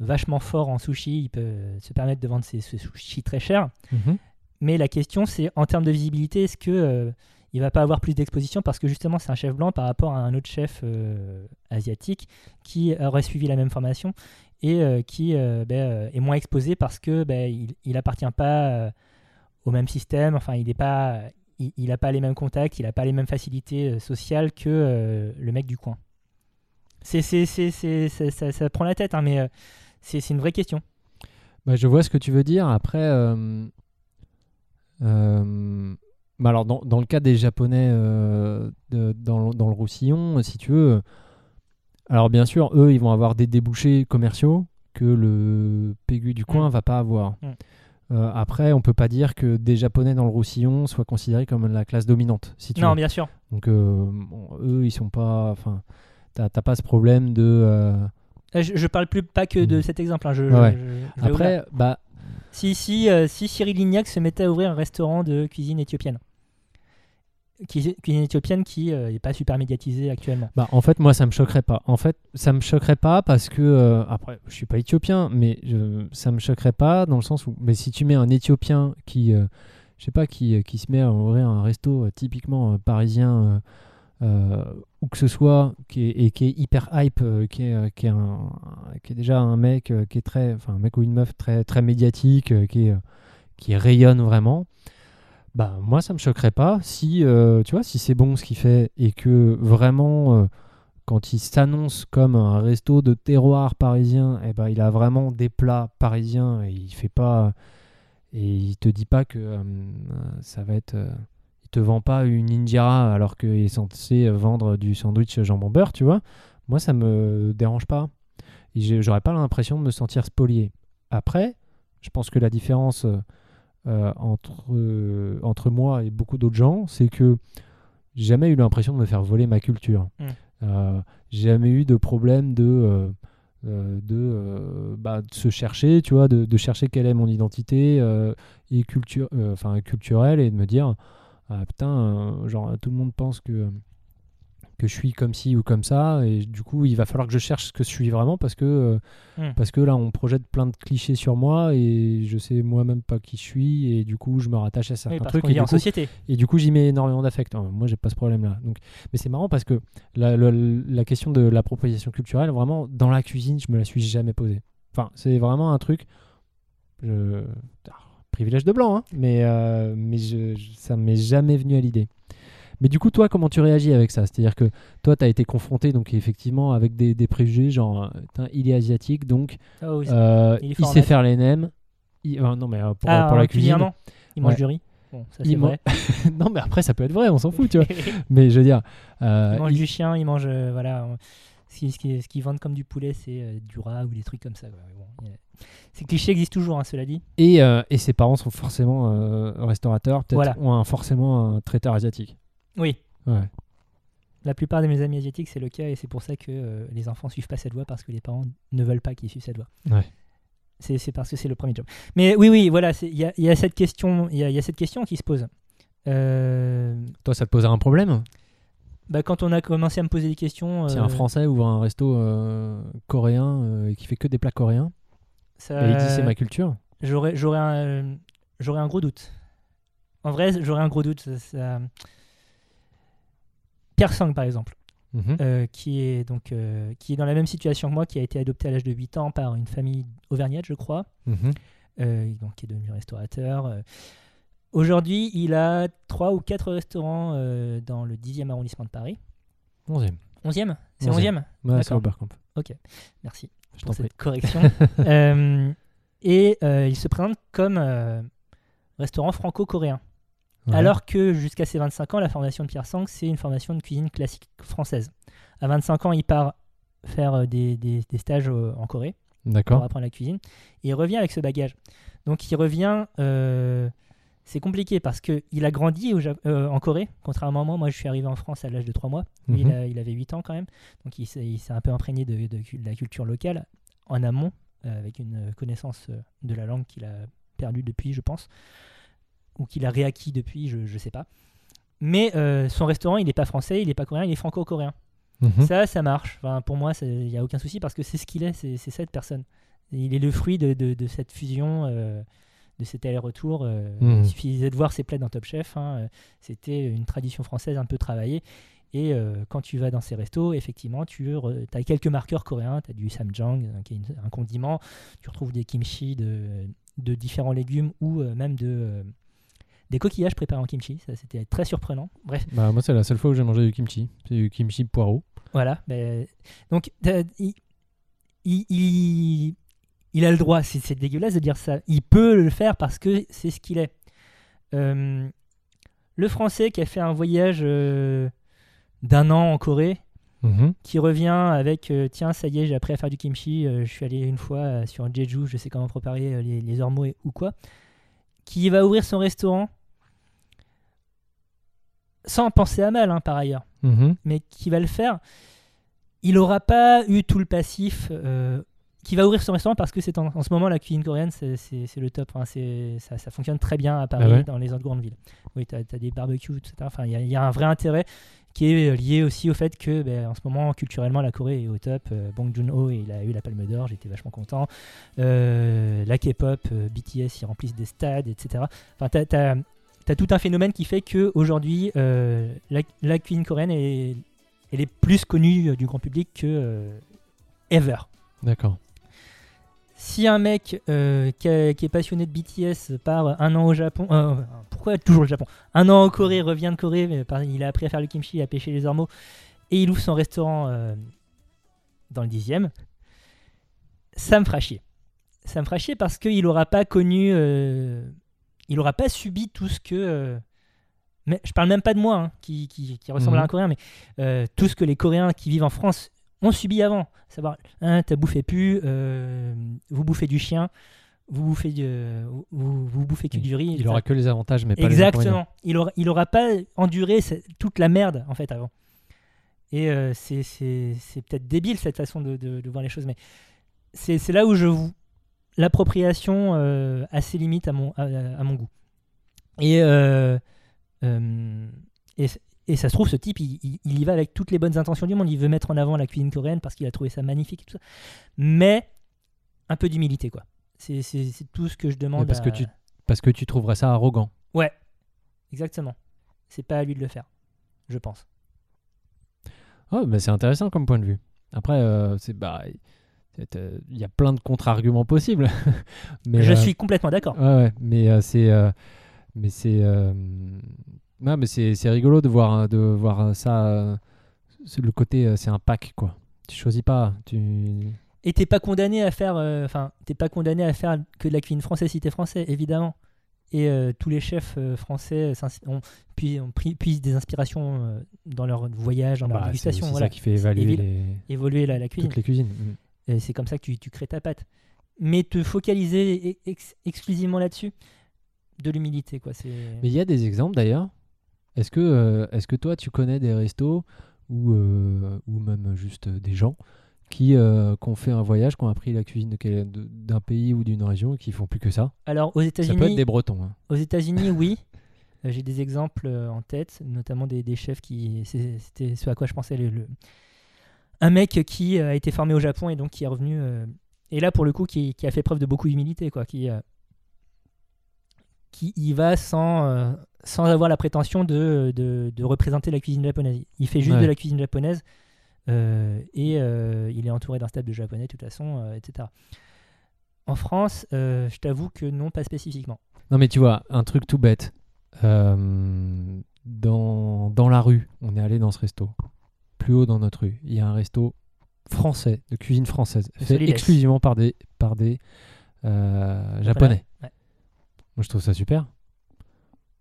vachement fort en sushi, il peut euh, se permettre de vendre ses, ses sushis très cher. Mhm. Mais la question, c'est en termes de visibilité, est-ce que euh, il va pas avoir plus d'exposition parce que justement c'est un chef blanc par rapport à un autre chef euh, asiatique qui aurait suivi la même formation et euh, qui euh, ben, euh, est moins exposé parce que ben, il, il appartient pas euh, au même système. Enfin, il n'est pas, il, il a pas les mêmes contacts, il a pas les mêmes facilités euh, sociales que euh, le mec du coin. C'est, c'est, c'est, c'est- ça, ça- prend la tête, hein, mais euh, c'est, une vraie question. Bah, je vois ce que tu veux dire. Après, euh, euh, bah alors dans, dans le cas des Japonais euh, de- dans, le- dans le Roussillon, si tu veux, alors bien sûr, eux, ils vont avoir des débouchés commerciaux que le Pégu du coin Mm. va pas avoir. Mm. Euh, après, on peut pas dire que des Japonais dans le Roussillon soient considérés comme la classe dominante, si tu Non, veux. bien sûr. Donc, euh, bon, eux, ils sont pas. Enfin, t'as pas ce problème de. euh, Euh, Je, je parle plus pas que de Mm. cet exemple. hein, je- Ouais, je-. Après, bah, Si, si, euh, si Cyril Lignac se mettait à ouvrir un restaurant de cuisine éthiopienne. Cuisine éthiopienne qui n'est pas super médiatisée actuellement. Bah, en fait, moi, ça me choquerait pas. En fait, ça me choquerait pas parce que, euh, après, je suis pas éthiopien, mais je, ça me choquerait pas dans le sens où, mais si tu mets un éthiopien qui, euh, je sais pas, qui, euh, qui se met à ouvrir un resto euh, typiquement euh, parisien, euh, euh, ou que ce soit, qui est, et qui est hyper hype, euh, qui, est, euh, qui, est déjà un mec euh, qui est très, enfin, un mec ou une meuf très, médiatique, qui, rayonne vraiment. Bah, moi, ça me choquerait pas si, tu vois, si c'est bon ce qu'il fait et que vraiment, quand il s'annonce comme un resto de terroir parisien, eh ben, il a vraiment des plats parisiens et il fait pas, et il te dit pas que ça va être, te vend pas une injera alors qu'il est censé vendre du sandwich jambon beurre, tu vois. Moi, ça me dérange pas. J'aurais pas l'impression de me sentir spolié. Après, je pense que la différence euh, entre, euh, entre moi et beaucoup d'autres gens, c'est que j'ai jamais eu l'impression de me faire voler ma culture. Mm. Euh, j'ai jamais eu de problème de, euh, de, euh, bah, de se chercher, tu vois, de, de chercher quelle est mon identité euh, et culture, enfin, culturelle et de me dire, ah putain, euh, genre tout le monde pense que que je suis comme ci ou comme ça et du coup il va falloir que je cherche ce que je suis vraiment parce que euh, Mm. parce que là on projette plein de clichés sur moi et je sais moi-même pas qui je suis et du coup je me rattache à certains Oui, trucs et en coup, société. et du coup j'y mets énormément d'affect moi j'ai pas ce problème là donc mais c'est marrant parce que la, la- la question de l'appropriation culturelle vraiment dans la cuisine je me la suis jamais posée enfin c'est vraiment un truc je... privilège de blanc hein, mais euh, mais je, je- ça m'est jamais venu à l'idée Mais du coup, toi, comment tu réagis avec ça? C'est-à-dire que toi, tu as été confronté, donc effectivement, avec des, des préjugés, genre, il est asiatique, donc Ah oui, euh, il sait faire les nems. Il- euh, non, mais pour, ah, pour la euh, cuisine. il mange Ouais. du riz. Bon, ça c'est Il man- vrai. [laughs] non, mais après, ça peut être vrai, on s'en fout, tu vois. [laughs] mais je veux dire. il mange il- du chien, il mange. voilà. on- Ce qui- ce qui- qu'ils vendent comme du poulet, c'est euh, du rat ou des trucs comme ça. quoi. Bon, Ces clichés existent toujours, hein, cela dit. et, euh, et ses parents sont forcément euh, restaurateurs, peut-être, Voilà. un, forcément un traiteur asiatique. Oui. Ouais. La plupart de mes amis asiatiques, c'est le cas, et c'est pour ça que euh, les enfants suivent pas cette voie parce que les parents ne veulent pas qu'ils suivent cette voie. Ouais. C'est parce que c'est le premier job. Mais oui, oui, voilà, il y a, y a cette question, il y a, y a cette question qui se pose. Toi, ça te posait un problème? Bah, quand on a commencé à me poser des questions, Si euh, un Français ouvre un resto euh, coréen euh, et qui fait que des plats coréens, ça- et il dit c'est ma culture. j'aurais j'aurais un, j'aurais un gros doute. En vrai, j'aurais un gros doute. ça- ça- Pierre Sang, par exemple. Mhm. euh, qui est donc euh, qui est dans la même situation que moi, qui a été adopté à l'âge de 8 ans par une famille auvergnate, je crois, Mhm. euh, donc qui est devenu restaurateur. Aujourd'hui, il a 3 ou 4 restaurants euh, dans le 10e arrondissement de Paris. Onzième. 11e C'est Onzième. 11e Ouais, c'est. Oberkamp. Merci Je pour prie. cette correction. [laughs] Euh, et euh, il se présente comme restaurant franco-coréen. Ouais. Alors que jusqu'à ses 25 ans, la formation de Pierre Sang, c'est une formation de cuisine classique française. À 25 ans, il part faire des, des- des stages en Corée pour apprendre la cuisine. Et il revient avec ce bagage. Donc il revient... c'est compliqué parce qu'il a grandi au euh, en Corée, contrairement à moi. Moi, je suis arrivé en France à l'âge de 3 mois. Mhm. il, a- il avait 8 ans quand même. Donc il s'est un peu imprégné de, de cu- de la culture locale en amont, euh, avec une euh, connaissance de la langue qu'il a perdue depuis, je pense. Ou qu'il a réacquis depuis, je ne sais pas. Mais euh, son restaurant, il n'est pas français, il n'est pas coréen, il est franco-coréen. Mhm. Ça, ça marche. Enfin, pour moi, il n'y a aucun souci parce que c'est ce qu'il est, c'est cette personne. Il est le fruit de, cette fusion, de cet aller-retour. euh, Mhm. Il suffisait de voir ses plats dans Top Chef. hein, euh, C'était une tradition française un peu travaillée. Et euh, quand tu vas dans ces restos, effectivement, tu as quelques marqueurs coréens. Tu as du samjang, qui est une- un condiment. Tu retrouves des kimchi de, de différents légumes ou euh, même de, euh, des coquillages préparés en kimchi. Ça, c'était très surprenant. Bref. Bah, moi, c'est la seule fois où j'ai mangé du kimchi. C'est du kimchi poireau. Voilà. ben, donc, il, il, il- il a le droit, c'est dégueulasse de dire ça, il peut le faire parce que c'est ce qu'il est. Euh, le Français qui a fait un voyage euh, d'un an en Corée, Mhm. qui revient avec euh, tiens, ça y est, j'ai appris à faire du kimchi, je suis allé une fois sur Jeju, je sais comment préparer les, les ormeaux et- ou quoi, qui va ouvrir son restaurant sans penser à mal, hein, par ailleurs Mhm. mais qui va le faire, il n'aura pas eu tout le passif. Qui va ouvrir son restaurant parce que c'est en, en ce moment la cuisine coréenne, c'est le top. hein, ça, ça fonctionne très bien à Paris, Ah ouais dans les autres grandes villes. Oui, tu as, des barbecues, etc. Enfin, il y, a- il y a un vrai intérêt qui est euh, lié aussi au fait que ben, en ce moment, culturellement, la Corée est au top. Euh, Bong Joon-ho, il a eu la Palme d'Or, j'étais vachement content. Euh, la K-pop, euh, BTS, ils remplissent des stades, etc. Enfin, tu as, tout un phénomène qui fait qu'aujourd'hui, euh, la, la cuisine coréenne est, elle est plus connue du grand public que ever. D'accord. Si un mec euh, qui, a- qui est passionné de BTS part un an au Japon, euh, pourquoi toujours le Japon? Un an en Corée, revient de Corée, mais il a appris à faire le kimchi, à pêcher les ormeaux, et il ouvre son restaurant euh, dans le dixième, ça me fera chier. Ça me fera chier parce qu'il n'aura pas connu, il n'aura pas subi tout ce que... mais je parle même pas de moi, hein, qui, qui- qui ressemble à Mhm. un Coréen, mais tout ce que les Coréens qui vivent en France ont subi avant. Savoir, hein, t'as bouffé plus, euh, vous bouffez du chien, vous bouffez, du- vous, vous, bouffez que du riz. Il aura que les avantages, mais pas les inconvénients. Exactement. Il aura, il aura pas enduré toute la merde en fait avant. Et euh, c'est peut-être débile cette façon de, de- de voir les choses, mais c'est c'est là où je vous l'appropriation euh, a ses limites à mon, à, à mon goût. Et, et, et ça se trouve, ce type, il, il- il y va avec toutes les bonnes intentions du monde. Il veut mettre en avant la cuisine coréenne parce qu'il a trouvé ça magnifique et tout ça. Mais un peu d'humilité, quoi. C'est tout ce que je demande. Mais parce que tu- Parce que tu trouverais ça arrogant. Ouais, exactement. C'est pas à lui de le faire, je pense. Oh, bah, c'est intéressant comme point de vue. Après, euh, c'est bah, euh, il y a plein de contre-arguments possibles. [laughs] mais je euh, suis complètement d'accord. Ouais, ouais, mais euh, c'est, mais c'est, euh, Ouais, mais c'est c'est rigolo de voir, de voir ça. euh, c'est le côté, euh, c'est un pack, quoi. Tu choisis pas. Tu... Et t'es pas condamné à faire, euh, enfin, t'es pas condamné à faire que de la cuisine française si t'es français, évidemment. Et euh, tous les chefs euh, français ont, puis, ont pris, des inspirations euh, dans leur voyage, dans leur Bah, c'est dégustation. Voilà. ça qui fait évaluer les... Évoluer la, la cuisine. toutes les cuisines. Mm. C'est comme ça que tu, tu crées ta pâte. Mais te focaliser ex- exclusivement là-dessus, de l'humilité, quoi. C'est. Mais il y a des exemples d'ailleurs. Est-ce que, euh, est-ce que toi, tu connais des restos ou, euh, ou même juste euh, des gens qui, euh, qui ont fait un voyage, qui ont appris la cuisine de quel- de- d'un pays ou d'une région et qui font plus que ça? Alors aux Ça peut être États-Unis, des Bretons. hein. aux États-Unis, oui. [laughs] J'ai des exemples en tête, notamment des, des chefs qui. c'est- C'était ce à quoi je pensais. Le, le- Un mec qui a été formé au Japon et donc qui est revenu. Et là, pour le coup, qui, qui a fait preuve de beaucoup d'humilité, quoi. Qui, qui y va sans, euh, sans avoir la prétention de, de, de représenter la cuisine japonaise. Il fait juste Ouais. de la cuisine japonaise euh, et euh, il est entouré d'un stable de japonais, de toute façon, etc. En France, je t'avoue que non, pas spécifiquement. Non, mais tu vois, un truc tout bête. Dans, dans la rue, on est allé dans ce resto. Plus haut dans notre rue, il y a un resto français, de cuisine française, fait exclusivement par des, par des euh, japonais. Moi, je trouve ça super.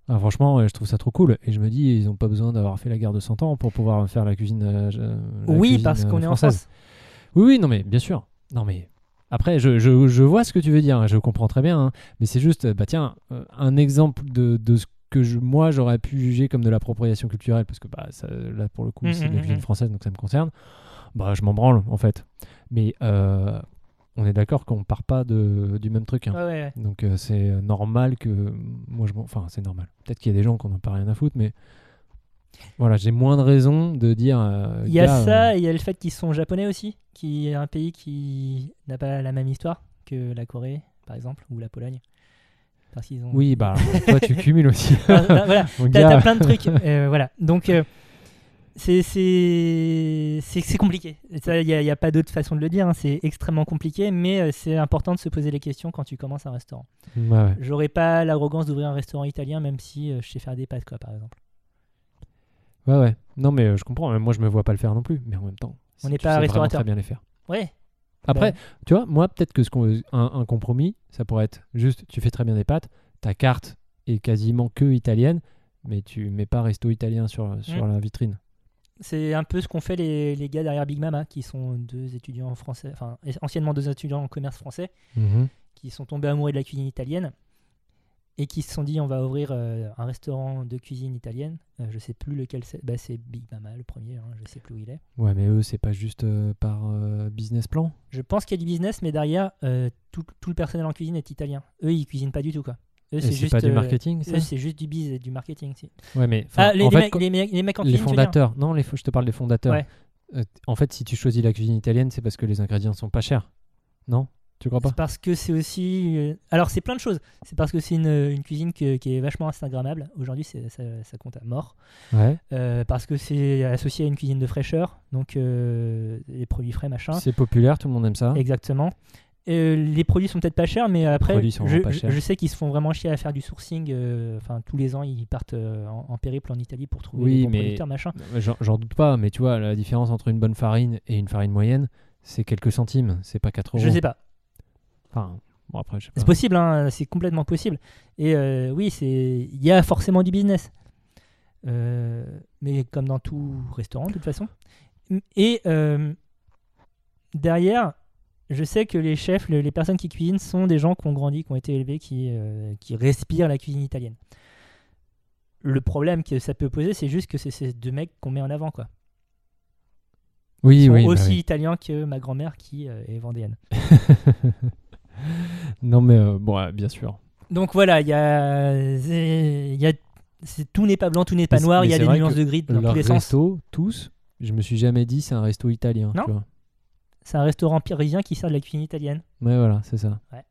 Ah, franchement, je trouve ça trop cool. Et je me dis, ils n'ont pas besoin d'avoir fait la guerre de 100 ans pour pouvoir faire la cuisine. euh, la Oui, cuisine, parce euh, qu'on est en. France. Oui, oui, non, mais bien sûr. Non, mais après, je, je, je vois ce que tu veux dire, hein, je comprends très bien. hein. mais c'est juste, bah tiens, euh, un exemple de, de ce que je, moi j'aurais pu juger comme de l'appropriation culturelle, parce que bah, ça, là pour le coup, Mm, c'est de mm, la mm, cuisine française, donc ça me concerne. Bah, je m'en branle en fait. Mais euh, on est d'accord qu'on part pas de, du même truc. hein. Ouais, ouais, ouais. Donc euh, c'est normal que moi je enfin c'est normal. Peut-être qu'il y a des gens qui n'en pas rien à foutre mais voilà, j'ai moins de raisons de dire euh, Il y a gars, ça, euh, et il y a le fait qu'ils sont japonais aussi, qui est un pays qui n'a pas la même histoire que la Corée, par exemple, ou la Pologne. Parce qu'ils ont. Oui, bah [laughs] toi tu cumules aussi. Voilà, [laughs] t'as plein de trucs. euh, voilà, donc euh, c'est compliqué. Il n'y a, y a pas d'autre façon de le dire. hein, C'est extrêmement compliqué, mais euh, c'est important de se poser les questions quand tu commences un restaurant. Ouais. J'aurais pas l'arrogance d'ouvrir un restaurant italien, même si euh, je sais faire des pâtes, quoi, par exemple. Ouais, ouais. Non, mais euh, je comprends. Moi, je me vois pas le faire non plus. Mais en même temps, On n'est pas sais restaurateur. très bien les faire. Ouais. Après, Bah, tu vois, moi, peut-être que ce qu'on- un, un compromis, ça pourrait être juste, tu fais très bien des pâtes, ta carte est quasiment que italienne, mais tu mets pas resto italien sur, sur Mm. la vitrine. C'est un peu ce qu'ont fait les, les gars derrière Big Mama, qui sont deux étudiants français, enfin anciennement deux étudiants en commerce français, Mhm. qui sont tombés amoureux de la cuisine italienne et qui se sont dit on va ouvrir euh, un restaurant de cuisine italienne. Euh, je sais plus lequel c'est. Bah, c'est Big Mama le premier, hein, je sais plus où il est. Ouais, mais eux, c'est pas juste euh, par business plan? Je pense qu'il y a du business, mais derrière tout, tout le personnel en cuisine est italien. Eux ils cuisinent pas du tout quoi. Eux c'est juste pas du euh, marketing, ça? c'est juste du biz et du marketing. Ouais, mais Ah, les, en les fait, mecs, les mecs- les mecs en les cuisine, fondateurs. Non, les, je te parle des fondateurs. Ouais. Euh, en fait, si tu choisis la cuisine italienne, c'est parce que les ingrédients sont pas chers. Non? Tu crois pas? C'est parce que c'est aussi. euh, Alors, c'est plein de choses. C'est parce que c'est une, une cuisine que- qui est vachement Instagrammable. Aujourd'hui, ça, ça compte à mort. Ouais. Euh, parce que c'est associé à une cuisine de fraîcheur. Donc, euh, les produits frais, machin. C'est populaire, tout le monde aime ça. Exactement. Euh, les produits sont peut-être pas chers, mais après, je, sais qu'ils se font vraiment chier à faire du sourcing. euh, Enfin, tous les ans, ils partent euh, en, en périple en Italie pour trouver Oui, des bons mais- producteurs, machin. J'en j'en doute pas, mais tu vois, la différence entre une bonne farine et une farine moyenne, c'est quelques centimes, c'est pas 4 euros. Je sais pas. Enfin, bon, après, je sais C'est pas. possible, hein, c'est complètement possible. Et oui, c'est il y a forcément du business. Mais comme dans tout restaurant, de toute façon. Et derrière, je sais que les chefs, le- les personnes qui cuisinent sont des gens qui ont grandi, qui ont été élevés, qui, euh, qui respirent la cuisine italienne. Le problème que ça peut poser, c'est juste que c'est ces deux mecs qu'on met en avant. Quoi. Oui, Ils sont oui. bah aussi oui. italiens que ma grand-mère qui euh, est vendéenne. [laughs] non, mais euh, bon, ouais, bien sûr. Donc voilà, il y a, y a tout n'est pas blanc, tout n'est pas noir, il y a des nuances de gris dans tous les sens. resto, tous, je me suis jamais dit c'est un resto italien. Non. tu vois. C'est un restaurant parisien qui sert de la cuisine italienne. Ouais, voilà, c'est ça. Ouais.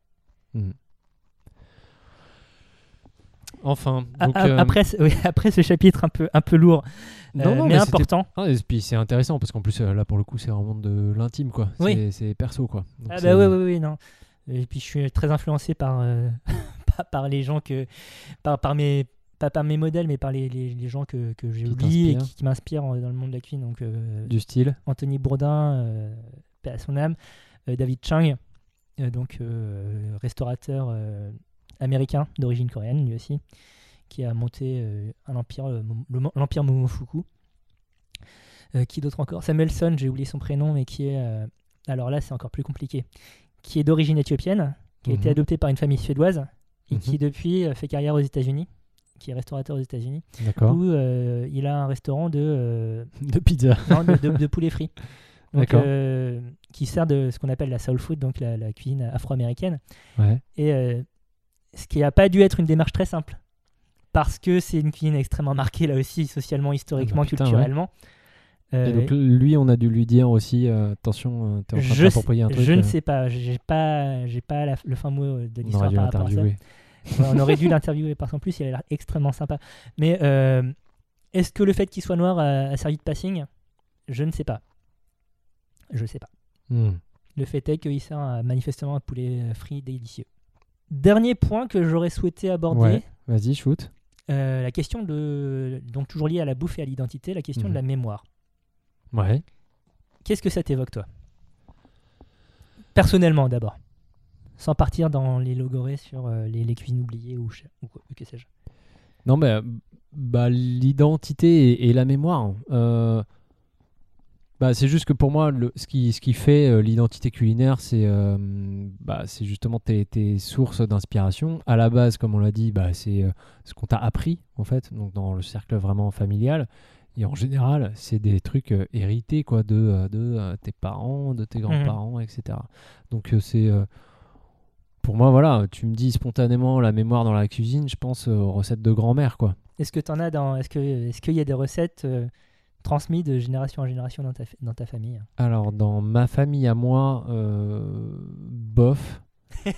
Enfin, A- donc, a- euh, après, ce- [laughs] oui, après ce chapitre un peu, un peu lourd, non, euh, non, mais, important. Ah, et puis c'est intéressant parce qu'en plus euh, là pour le coup c'est vraiment de l'intime quoi. Oui. C'est- perso quoi. Donc, Ah bah oui, oui, oui, non. Et puis je suis très influencé par, euh, [laughs] par, les gens que... Par, par, mes, pas par mes modèles, mais par les, les- les gens que, que j'ai oubliés et qui, qui m'inspirent en- dans le monde de la cuisine. Donc, euh, Du style. Anthony Bourdin, euh, paix à son âme, euh, David Chang, euh, donc euh, restaurateur américain d'origine coréenne lui aussi, qui a monté un empire, l'empire Momofuku. Qui d'autre encore? Samuelson, j'ai oublié son prénom, mais qui est, alors là c'est encore plus compliqué, qui est d'origine éthiopienne, qui a été Mhm. adopté par une famille suédoise et Mhm. qui depuis fait carrière aux États-Unis, qui est restaurateur aux États-Unis, où euh, il a un restaurant de euh, [laughs] De pizza. non, de, de- de [laughs] poulet frit. Donc, euh, qui sert de ce qu'on appelle la soul food, donc la, la cuisine afro-américaine. Ouais. Et euh, ce qui n'a pas dû être une démarche très simple. Parce que c'est une cuisine extrêmement marquée, là aussi, socialement, historiquement, Ah bah putain, culturellement. Euh, Et donc lui, on a dû lui dire aussi, euh, attention, euh, t'es en train de t'approprier un truc. je ne euh, sais pas, j'ai pas, j'ai pas la- le fin mot euh, de l'histoire par rapport à ça. on aurait dû [laughs] l'interviewer parce qu'en plus il a l'air extrêmement sympa. Mais euh, est-ce que le fait qu'il soit noir a, a servi de passing? Je ne sais pas. Je ne sais pas. Hmm. Le fait est qu'il sert à- manifestement un poulet euh, frit délicieux. Dernier point que j'aurais souhaité aborder, Ouais. Vas-y, shoot. euh, la question de. Donc, toujours liée à la bouffe et à l'identité, la question de la mémoire. Ouais. Qu'est-ce que ça t'évoque, toi? Personnellement, d'abord. Sans partir dans les logorées sur euh, les, les cuisines oubliées ou, que sais-je. Non, mais euh, bah, l'identité et, et la mémoire. euh, bah, c'est juste que pour moi, le, ce, qui, ce qui fait euh, l'identité culinaire, c'est euh, bah, justement tes, tes sources d'inspiration. À la base, comme on l'a dit, bah, c'est euh, ce qu'on t'a appris, en fait, donc dans le cercle vraiment familial. Et en général, c'est des trucs euh, hérités quoi, de, de tes parents, de tes grands-parents, etc. Donc c'est... pour moi, voilà, tu me dis spontanément la mémoire dans la cuisine, je pense aux recettes de grand-mère, quoi. Est-ce que tu en as dans. Est-ce que qu'il y a des recettes transmises de génération en génération dans ta, dans ta famille Alors, dans ma famille à moi, euh, bof. [laughs]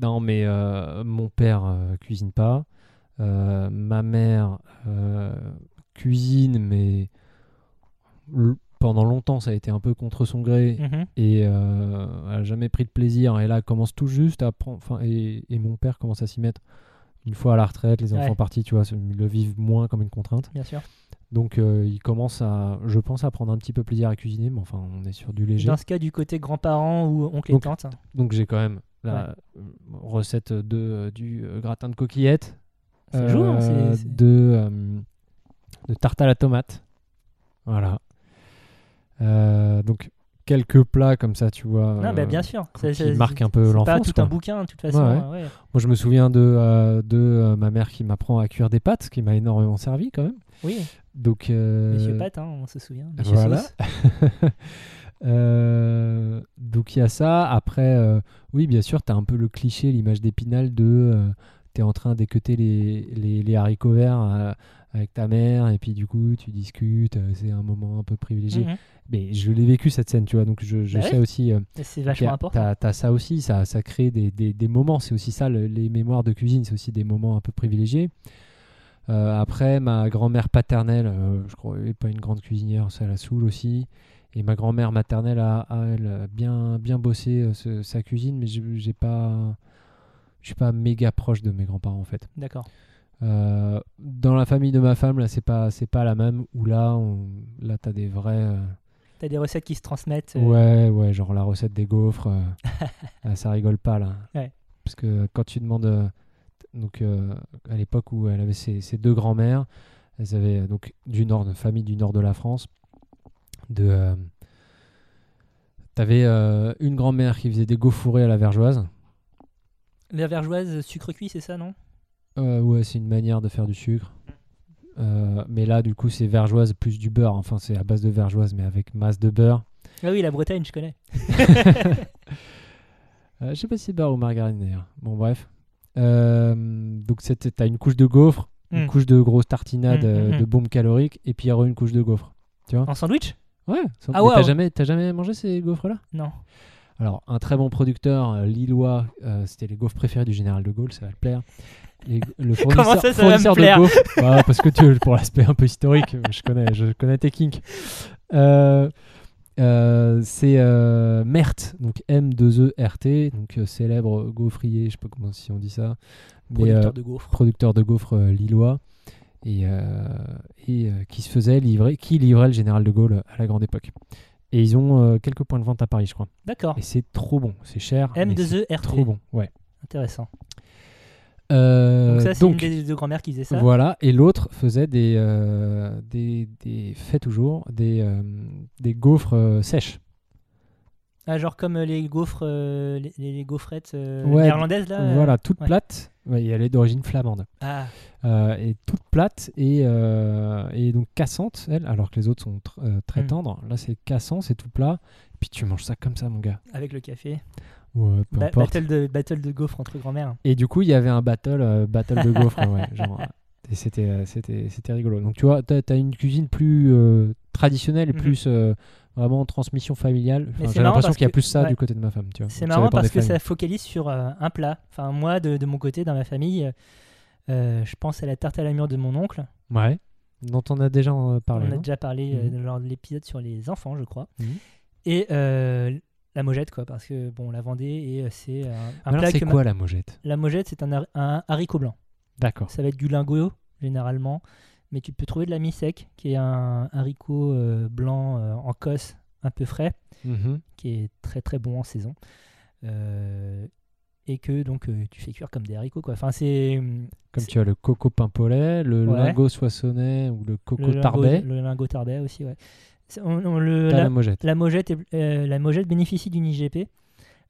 Non, mais euh, mon père euh, cuisine pas. Ma mère cuisine, mais pendant longtemps, ça a été un peu contre son gré. Mhm. et elle a jamais pris de plaisir. Et là, elle commence tout juste à prendre. Enfin, et, et mon père commence à s'y mettre une fois à la retraite, les enfants Ouais. partis, tu vois, ils le vivent moins comme une contrainte. Bien sûr. Donc, euh, il commence à, je pense, à prendre un petit peu plaisir à cuisiner, mais enfin, on est sur du léger. Dans ce cas, du côté grands-parents ou oncle et tante. Donc, j'ai quand même la recette de, euh, du euh, gratin de coquillettes, C'est jour, hein, euh, c'est- de, de tarte à la tomate. Voilà. Donc, quelques plats comme ça, tu vois. Non, bah, euh, bien sûr. qui marquent un peu c'est pas l'enfance, tout un bouquin, de toute façon. Ouais, ouais. ouais. Moi, je me souviens de, euh, de euh, ma mère qui m'apprend à cuire des pâtes, ce qui m'a énormément servi quand même. Oui, Donc, euh, Monsieur Pat, hein, on se souvient. Monsieur voilà. [laughs] Euh, donc il y a ça. Après, euh, oui, bien sûr, tu as un peu le cliché, l'image d'épinal de tu es en train d'équeuter les, les, les haricots verts euh, avec ta mère, et puis du coup, tu discutes, euh, c'est un moment un peu privilégié. Mhm. Mais je l'ai vécu cette scène, tu vois, donc je, je Bah sais oui. aussi. euh, C'est vachement important. T'as, t'as ça aussi, ça, ça crée des, des- des moments. C'est aussi ça, le- les mémoires de cuisine, c'est aussi des moments un peu privilégiés. Euh, après, ma grand-mère paternelle, euh, je crois, elle est pas une grande cuisinière, ça la saoule aussi. Et ma grand-mère maternelle a, a, elle, a bien, bien bossé euh, ce- sa cuisine, mais j'ai, j'ai pas, je suis pas méga proche de mes grands-parents en fait. D'accord. Euh, dans la famille de ma femme, là, c'est pas, c'est pas la même. Où là, on, là, t'as des vrais. T'as des recettes qui se transmettent. euh, Ouais, ouais, genre la recette des gaufres, euh, [laughs] ah, ça rigole pas là. Ouais. Parce que quand tu demandes, euh, donc à l'époque où elle avait ses, ses deux grands-mères, elles avaient donc du nord, de famille du nord de la France, de, t'avais euh, une grand-mère qui faisait des gaufres à la vergeoise. La vergeoise, sucre cuit, c'est ça, non? Euh, ouais, c'est une manière de faire du sucre. Euh, mais là, du coup, c'est vergeoise plus du beurre. Enfin, c'est à base de vergeoise, mais avec masse de beurre. Ah oui, la Bretagne, je connais. [laughs] Euh, je sais pas si c'est beurre ou margarine d'ailleurs. Bon, bref. Euh, donc, t'as une couche de gaufre, une Mm. couche de grosse tartinade Mm, euh, mm, de bombe calorique, et puis il y aura une couche de gaufre. En sandwich? Ouais. ça- Ah, mais T'as jamais, t'as jamais mangé ces gaufres-là? Non. Alors, un très bon producteur euh, lillois, euh, c'était les gaufres préférées du général de Gaulle, ça va te plaire. Les- le [laughs] Comment fournisseur, ça, ça va me fournisseur plaire de gaufres. Bah, parce que tu, pour l'aspect un peu historique, je connais, je connais tes kinks. Euh, Euh, c'est euh, Mert, donc M2E-R-T, donc euh, célèbre gaufrier, je sais pas comment si on dit ça, mais Producteur de gaufres. producteur de gaufres lillois, et, et qui se faisait livrer, qui livrait le général de Gaulle à la grande époque. Et ils ont euh, quelques points de vente à Paris, je crois. D'accord. Et c'est trop bon, c'est cher. mais c'est M2E RT. Trop bon, ouais. Intéressant. Euh, Donc ça, c'est une des deux grand-mères qui faisait ça. Voilà, et l'autre faisait des, euh, des, des fait toujours des, euh, des gaufres sèches. Ah, genre comme euh, les gaufres, euh, les, les gaufrettes euh, Ouais, néerlandaises là. euh, voilà, toutes ouais. plates. Ouais, elle est d'origine flamande. Ah, Euh, et toute plate et, et donc cassante, elle, alors que les autres sont tr- très Mm. tendres. Là, c'est cassant, c'est tout plat. Puis tu manges ça comme ça, mon gars. avec le café. Ouais, peu Ba- importe. battle de battle de gaufres entre grand-mères. Et du coup, il y avait un battle, battle de gaufres. ouais, [laughs] genre, et c'était, rigolo. Donc, tu vois, tu as, une cuisine plus traditionnelle et Mhm. plus vraiment transmission familiale. Enfin, j'ai l'impression qu'il y a que- plus ça ouais. du côté de ma femme. Tu vois. C'est marrant parce que ça focalise sur euh, un plat. Enfin, moi, de, de mon côté, dans ma famille, euh, euh, je pense à la tarte à la mûre de mon oncle. Ouais. Dont on a déjà parlé. On a déjà parlé Mhm. lors de l'épisode sur les enfants, je crois. Mhm. Et la mojette, quoi, parce que bon, la Vendée, et c'est un Alors, plat c'est ma- quoi la mojette? La mojette, c'est un, un haricot blanc. D'accord. Ça va être du lingot, généralement. Mais tu peux trouver de la mi-sec, qui est un haricot euh, blanc euh, en cosse, un peu frais, Mhm. qui est très très bon en saison. Euh, et que donc tu fais cuire comme des haricots. Quoi. Enfin, c'est Comme tu as le coco pimpolais, le Ouais. lingot soissonnais ou le coco le lingot, le lingot tarbais aussi. Ouais. C'est- on- on le- T'as la, la mojette. la mojette est- la mojette bénéficie d'une IGP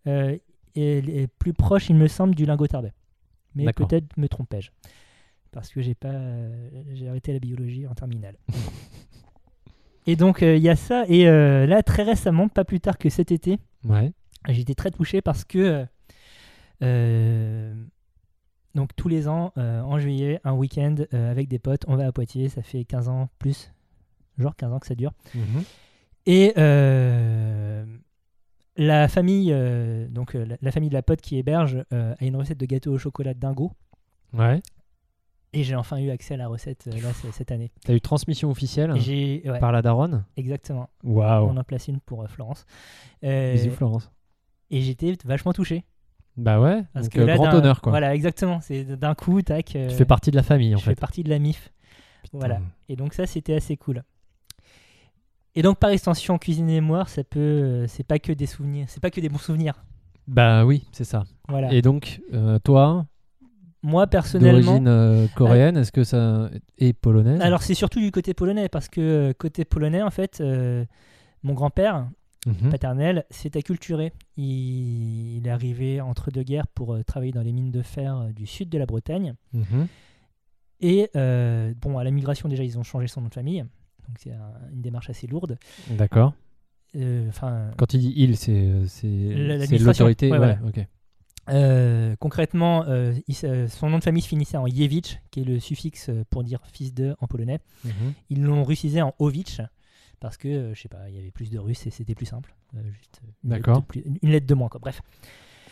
et elle est plus proche, il me semble, du lingot tarbais. Mais peut-être me trompais-je. Parce que j'ai pas, euh, j'ai arrêté la biologie en terminale. [laughs] et donc euh, il y a ça. Et euh, là, très récemment, pas plus tard que cet été, Ouais. J'étais très touché parce que donc tous les ans euh, en juillet, un week-end euh, avec des potes, on va à Poitiers, ça fait 15 ans plus, genre 15 ans que ça dure. Mhm. Et euh, la famille, donc la, la famille de la pote qui héberge a une recette de gâteau au chocolat dingo. Ouais. Et j'ai enfin eu accès à la recette euh, là, cette année. T'as eu transmission officielle ouais, par la daronne exactement. Waouh. On en place une pour euh, Florence. Euh, Bisous Florence. et j'étais vachement touché. Bah ouais, Parce donc que euh, là, grand honneur quoi. Voilà, exactement. C'est d'un coup, tac. Tu fais partie de la famille en je fais fait. partie de la MIF. Putain. Voilà. Et donc ça, c'était assez cool. Et donc par extension, cuisine et mémoire, ça peut, c'est pas que des souvenirs, c'est pas que des bons souvenirs. Bah oui, c'est ça. Voilà. Et donc, toi, Moi personnellement, d'origine euh, coréenne, est-ce que ça est polonaise alors c'est surtout du côté polonais parce que euh, côté polonais, en fait, euh, mon grand-père Mhm. paternel s'est acculturé. Il, il est arrivé entre deux guerres pour euh, travailler dans les mines de fer euh, du sud de la Bretagne. Mhm. Et euh, bon, à la migration déjà, ils ont changé son nom de famille. Donc c'est un- une démarche assez lourde. D'accord. Enfin, Quand il dit il, c'est l'autorité. Ouais, Ouais. Euh, concrètement, euh, il se- son nom de famille se finissait en Jewicz, qui est le suffixe euh, pour dire fils de en polonais. Mhm. Ils l'ont russisé en Ovitch parce que, euh, je sais pas, il y avait plus de Russes et c'était plus simple. Euh, juste euh, une D'accord. une lettre de moins, quoi. Bref.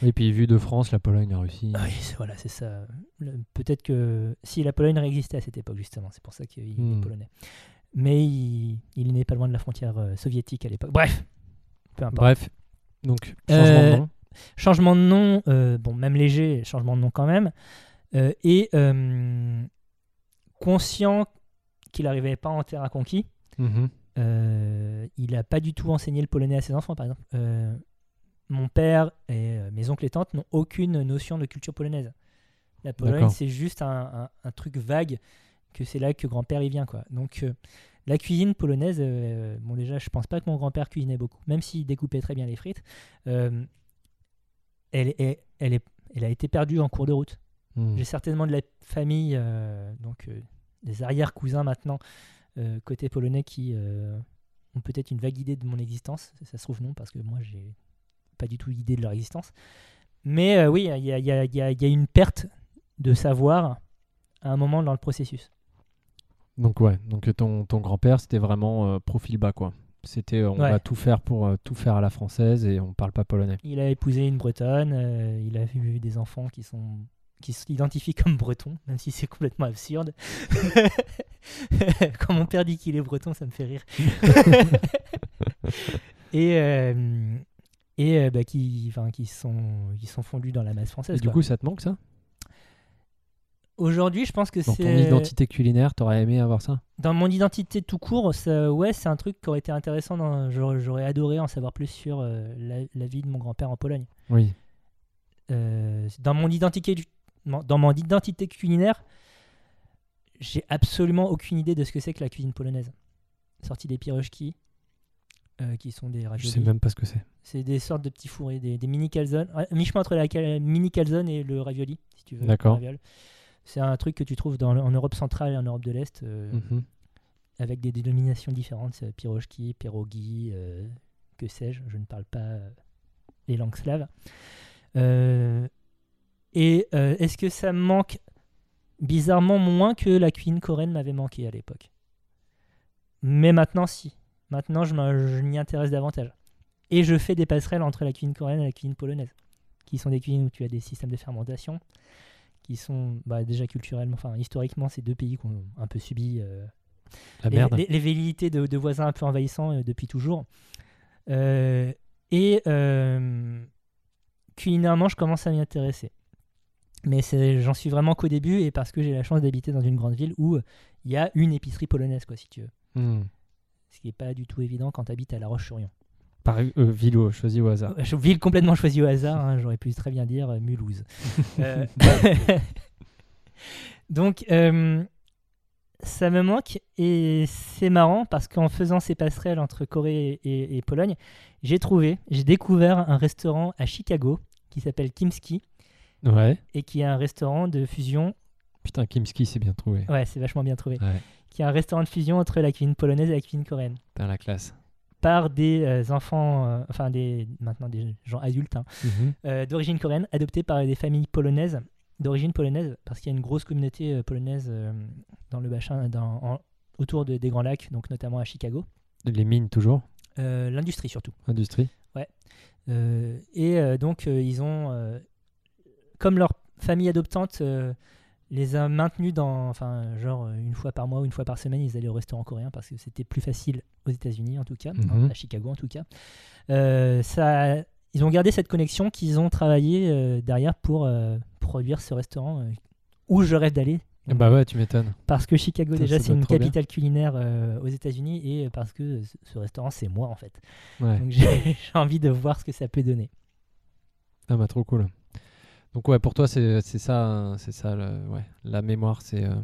Et puis vu de France, la Pologne, la Russie. Ah oui, voilà, c'est ça. Peut-être que si la Pologne réexistait à cette époque, justement, c'est pour ça qu'il Hmm. est polonais. Mais il, il n'est pas loin de la frontière euh, soviétique à l'époque. Bref, peu importe. Bref, donc changement de Euh, nom. Changement de nom, euh, bon, même léger, changement de nom quand même. Euh, et euh, conscient qu'il n'arrivait pas en terrain conquis, euh, il n'a pas du tout enseigné le polonais à ses enfants, par exemple. Mon père et mes oncles et tantes n'ont aucune notion de culture polonaise. La Pologne, c'est juste un, un- un truc vague que c'est là que grand-père y vient. Quoi. Donc, euh, la cuisine polonaise, euh, bon, déjà, je pense pas que mon grand-père cuisinait beaucoup, même s'il découpait très bien les frites. euh, elle, est, elle, est, elle a été perdue en cours de route. Mhm. J'ai certainement de la famille, euh, donc euh, des arrière-cousins maintenant, euh, côté polonais, qui ont peut-être une vague idée de mon existence. Ça, ça se trouve non, parce que moi, j'ai pas du tout idée de leur existence. Mais oui, il y y y a- il y a une perte de savoir à un moment dans le processus. Donc ouais, donc ton, ton grand-père, c'était vraiment profil bas quoi. C'était euh, on Ouais. va tout faire pour euh, tout faire à la française et on parle pas polonais. Il a épousé une bretonne, euh, il a eu des enfants qui sont qui s'identifient comme bretons, même si c'est complètement absurde. [laughs] Quand mon père dit qu'il est breton, ça me fait rire. [laughs] et, euh, et bah, qui, qui, sont, qui sont fondus dans la masse Et française. du quoi. coup, ça te manque ça? Aujourd'hui, je pense que Dans ton c'est. identité culinaire, t'aurais aimé avoir ça? Dans mon identité tout court, ça- ouais, c'est un truc qui aurait été intéressant. dans- J'aurais adoré en savoir plus sur euh, la, la vie de mon grand-père en Pologne. Oui. Euh, dans mon identité dans mon identité culinaire, j'ai absolument aucune idée de ce que c'est que la cuisine polonaise. Sortie des pirochki, euh, qui sont des Je raviolis. sais même pas ce que c'est. C'est des sortes de petits fourrés, des, des mini calzones, mi-chemin entre la cal- mini calzone et le ravioli, si tu veux. D'accord. C'est un truc que tu trouves dans, en Europe centrale et en Europe de l'Est, euh, Mhm. avec des dénominations différentes, c'est pirochki, pierogi, euh, que sais-je, je ne parle pas euh, les langues slaves. Euh, et euh, est-ce que ça me manque bizarrement moins que la cuisine coréenne m'avait manqué à l'époque? Mais maintenant, si. Maintenant, je m'y intéresse davantage. Et je fais des passerelles entre la cuisine coréenne et la cuisine polonaise, qui sont des cuisines où tu as des systèmes de fermentation, qui sont bah, déjà culturellement, enfin historiquement, ces deux pays qui ont un peu subi euh, La les, merde. les- les velléités de, de voisins un peu envahissants euh, depuis toujours. Euh, et culinairement, je commence à m'y intéresser. Mais j'en suis vraiment qu'au début et parce que j'ai la chance d'habiter dans une grande ville où il y a une épicerie polonaise, quoi, si tu veux. Hmm. Ce qui n'est pas du tout évident quand tu habites à La Roche-sur-Yon. Par euh, ville choisi au hasard. Euh, Ville complètement choisie au hasard, hein, j'aurais pu très bien dire euh, Mulhouse. [laughs] Euh, [laughs] Donc, euh, ça me manque et c'est marrant parce qu'en faisant ces passerelles entre Corée et, et Pologne, j'ai trouvé, j'ai découvert un restaurant à Chicago qui s'appelle Kimski Ouais. et qui est un restaurant de fusion. Putain, Kimski, c'est bien trouvé. Ouais, c'est vachement bien trouvé. Ouais. Qui est un restaurant de fusion entre la cuisine polonaise et la cuisine coréenne. T'as la classe. Par des euh, enfants, euh, enfin des, maintenant des gens adultes, hein, Mhm. euh, d'origine coréenne, adoptés par des familles polonaises, d'origine polonaise, parce qu'il y a une grosse communauté polonaise dans le bassin, dans, en- autour de- des Grands Lacs, donc notamment à Chicago. Les mines, toujours? Euh, L'industrie surtout. Industrie. Euh, et euh, donc, ils ont, comme leur famille adoptante les a maintenus dans, enfin, genre euh, une fois par mois ou une fois par semaine, ils allaient au restaurant coréen parce que c'était plus facile aux États-Unis en tout cas, Mhm. à Chicago en tout cas. Euh, ça, ils ont gardé cette connexion qu'ils ont travaillé euh, derrière pour euh, produire ce restaurant où je rêve d'aller. Bah ouais, tu m'étonnes. Parce que Chicago, Ça, déjà, c'est une bien. capitale culinaire aux États-Unis et parce que ce- restaurant, c'est moi en fait. Ouais. Donc [laughs] j'ai envie de voir ce que ça peut donner. Ah bah trop cool. Donc ouais, pour toi c'est ça, c'est ça, le- ouais, la mémoire, c'est euh,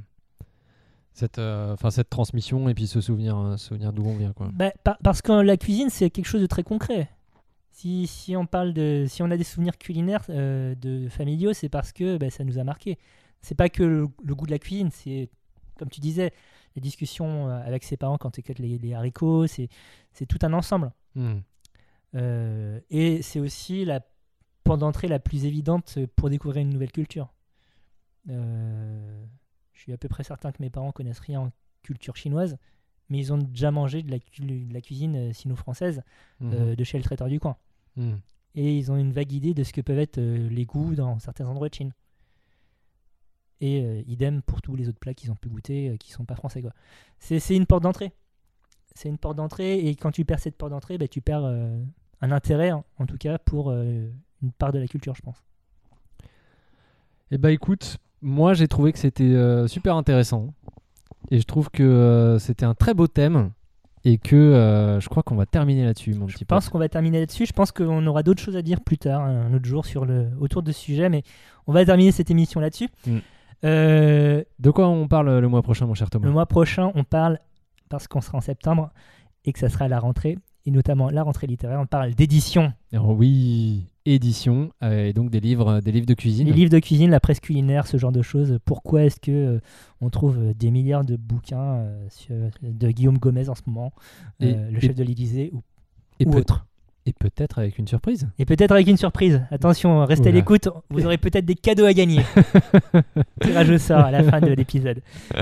cette, euh, cette transmission et puis ce souvenir, euh, souvenir d'où on vient quoi. Bah, par- parce que la cuisine, c'est quelque chose de très concret. Si, si on parle de, si on a des souvenirs culinaires euh, de familiaux, c'est parce que bah, ça nous a marqué. C'est pas que le, le goût de la cuisine, c'est comme tu disais, les discussions avec ses parents quand tu écoutes les, les haricots, c'est tout un ensemble. Euh, et c'est aussi la porte d'entrée la plus évidente pour découvrir une nouvelle culture. Euh, je suis à peu près certain que mes parents connaissent rien en culture chinoise, mais ils ont déjà mangé de la, cu- de la cuisine euh, sino-française Mhm. euh, de chez le traiteur du coin. Hmm. Et ils ont une vague idée de ce que peuvent être euh, les goûts dans certains endroits de Chine. Et euh, idem pour tous les autres plats qu'ils ont pu goûter, qui sont pas français. quoi. C'est une porte d'entrée. C'est une porte d'entrée, et quand tu perds cette porte d'entrée, bah, tu perds un intérêt, en, en tout cas, pour une part de la culture, je pense. Eh bah écoute, moi j'ai trouvé que c'était euh, super intéressant et je trouve que euh, c'était un très beau thème et que euh, je crois qu'on va terminer là-dessus mon Je petit pense qu'on va terminer là-dessus. Je pense qu'on aura d'autres choses à dire plus tard, un autre jour, sur le, autour de ce sujet, mais on va terminer cette émission là-dessus. Mm. De quoi on parle le mois prochain mon cher Thomas Le mois prochain, on parle, parce qu'on sera en septembre et que ça sera la rentrée, et notamment la rentrée littéraire, on parle d'édition. Alors, oui, édition euh, et donc des livres, des livres de cuisine. Les livres de cuisine, la presse culinaire, ce genre de choses. Pourquoi est-ce que euh, on trouve euh, des milliards de bouquins sur- de Guillaume Gomez en ce moment, Et- le et- chef de l'Élysée ou, et, ou autre? et peut-être avec une surprise. Et peut-être avec une surprise. Attention, restez à l'écoute, vous aurez peut-être des cadeaux à gagner. [laughs] Tirage au sort à la fin de l'épisode. [laughs]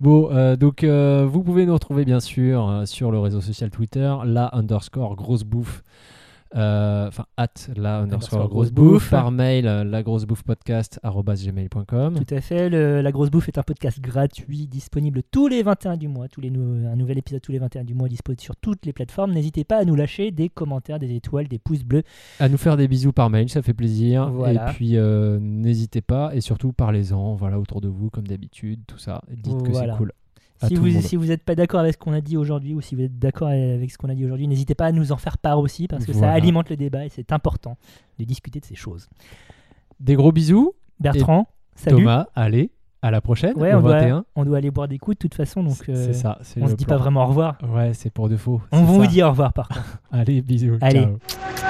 Bon, euh, donc euh, vous pouvez nous retrouver bien sûr euh, sur le réseau social Twitter, la underscore grosse bouffe. Euh, Enfin, at la underscore grosse grosse bouffe. Par mail, euh, la grosse bouffe podcast gmail.com. Tout à fait. le- la Grosse Bouffe est un podcast gratuit, disponible tous les 21 du mois. Tous les nou- un nouvel épisode tous les 21 du mois, disponible sur toutes les plateformes. N'hésitez pas à nous lâcher des commentaires, des étoiles, des pouces bleus. À nous faire des bisous par mail, ça fait plaisir. Voilà. Et puis, euh, n'hésitez pas. Et surtout, parlez-en voilà, autour de vous, comme d'habitude, tout ça. Dites que c'est cool. À Si tout le vous monde. si vous n'êtes pas d'accord avec ce qu'on a dit aujourd'hui ou si vous êtes d'accord avec ce qu'on a dit aujourd'hui, n'hésitez pas à nous en faire part aussi parce que ça alimente le débat et c'est important de discuter de ces choses. Des gros bisous. Bertrand, salut. Thomas, allez, à la prochaine. Ouais, on doit, 21. on doit aller boire des coups de toute façon, donc euh, ça. on se dit pas vraiment au revoir. Ouais, c'est pour de faux. On vous dit au revoir par contre. [laughs] Allez, bisous. Allez. ciao.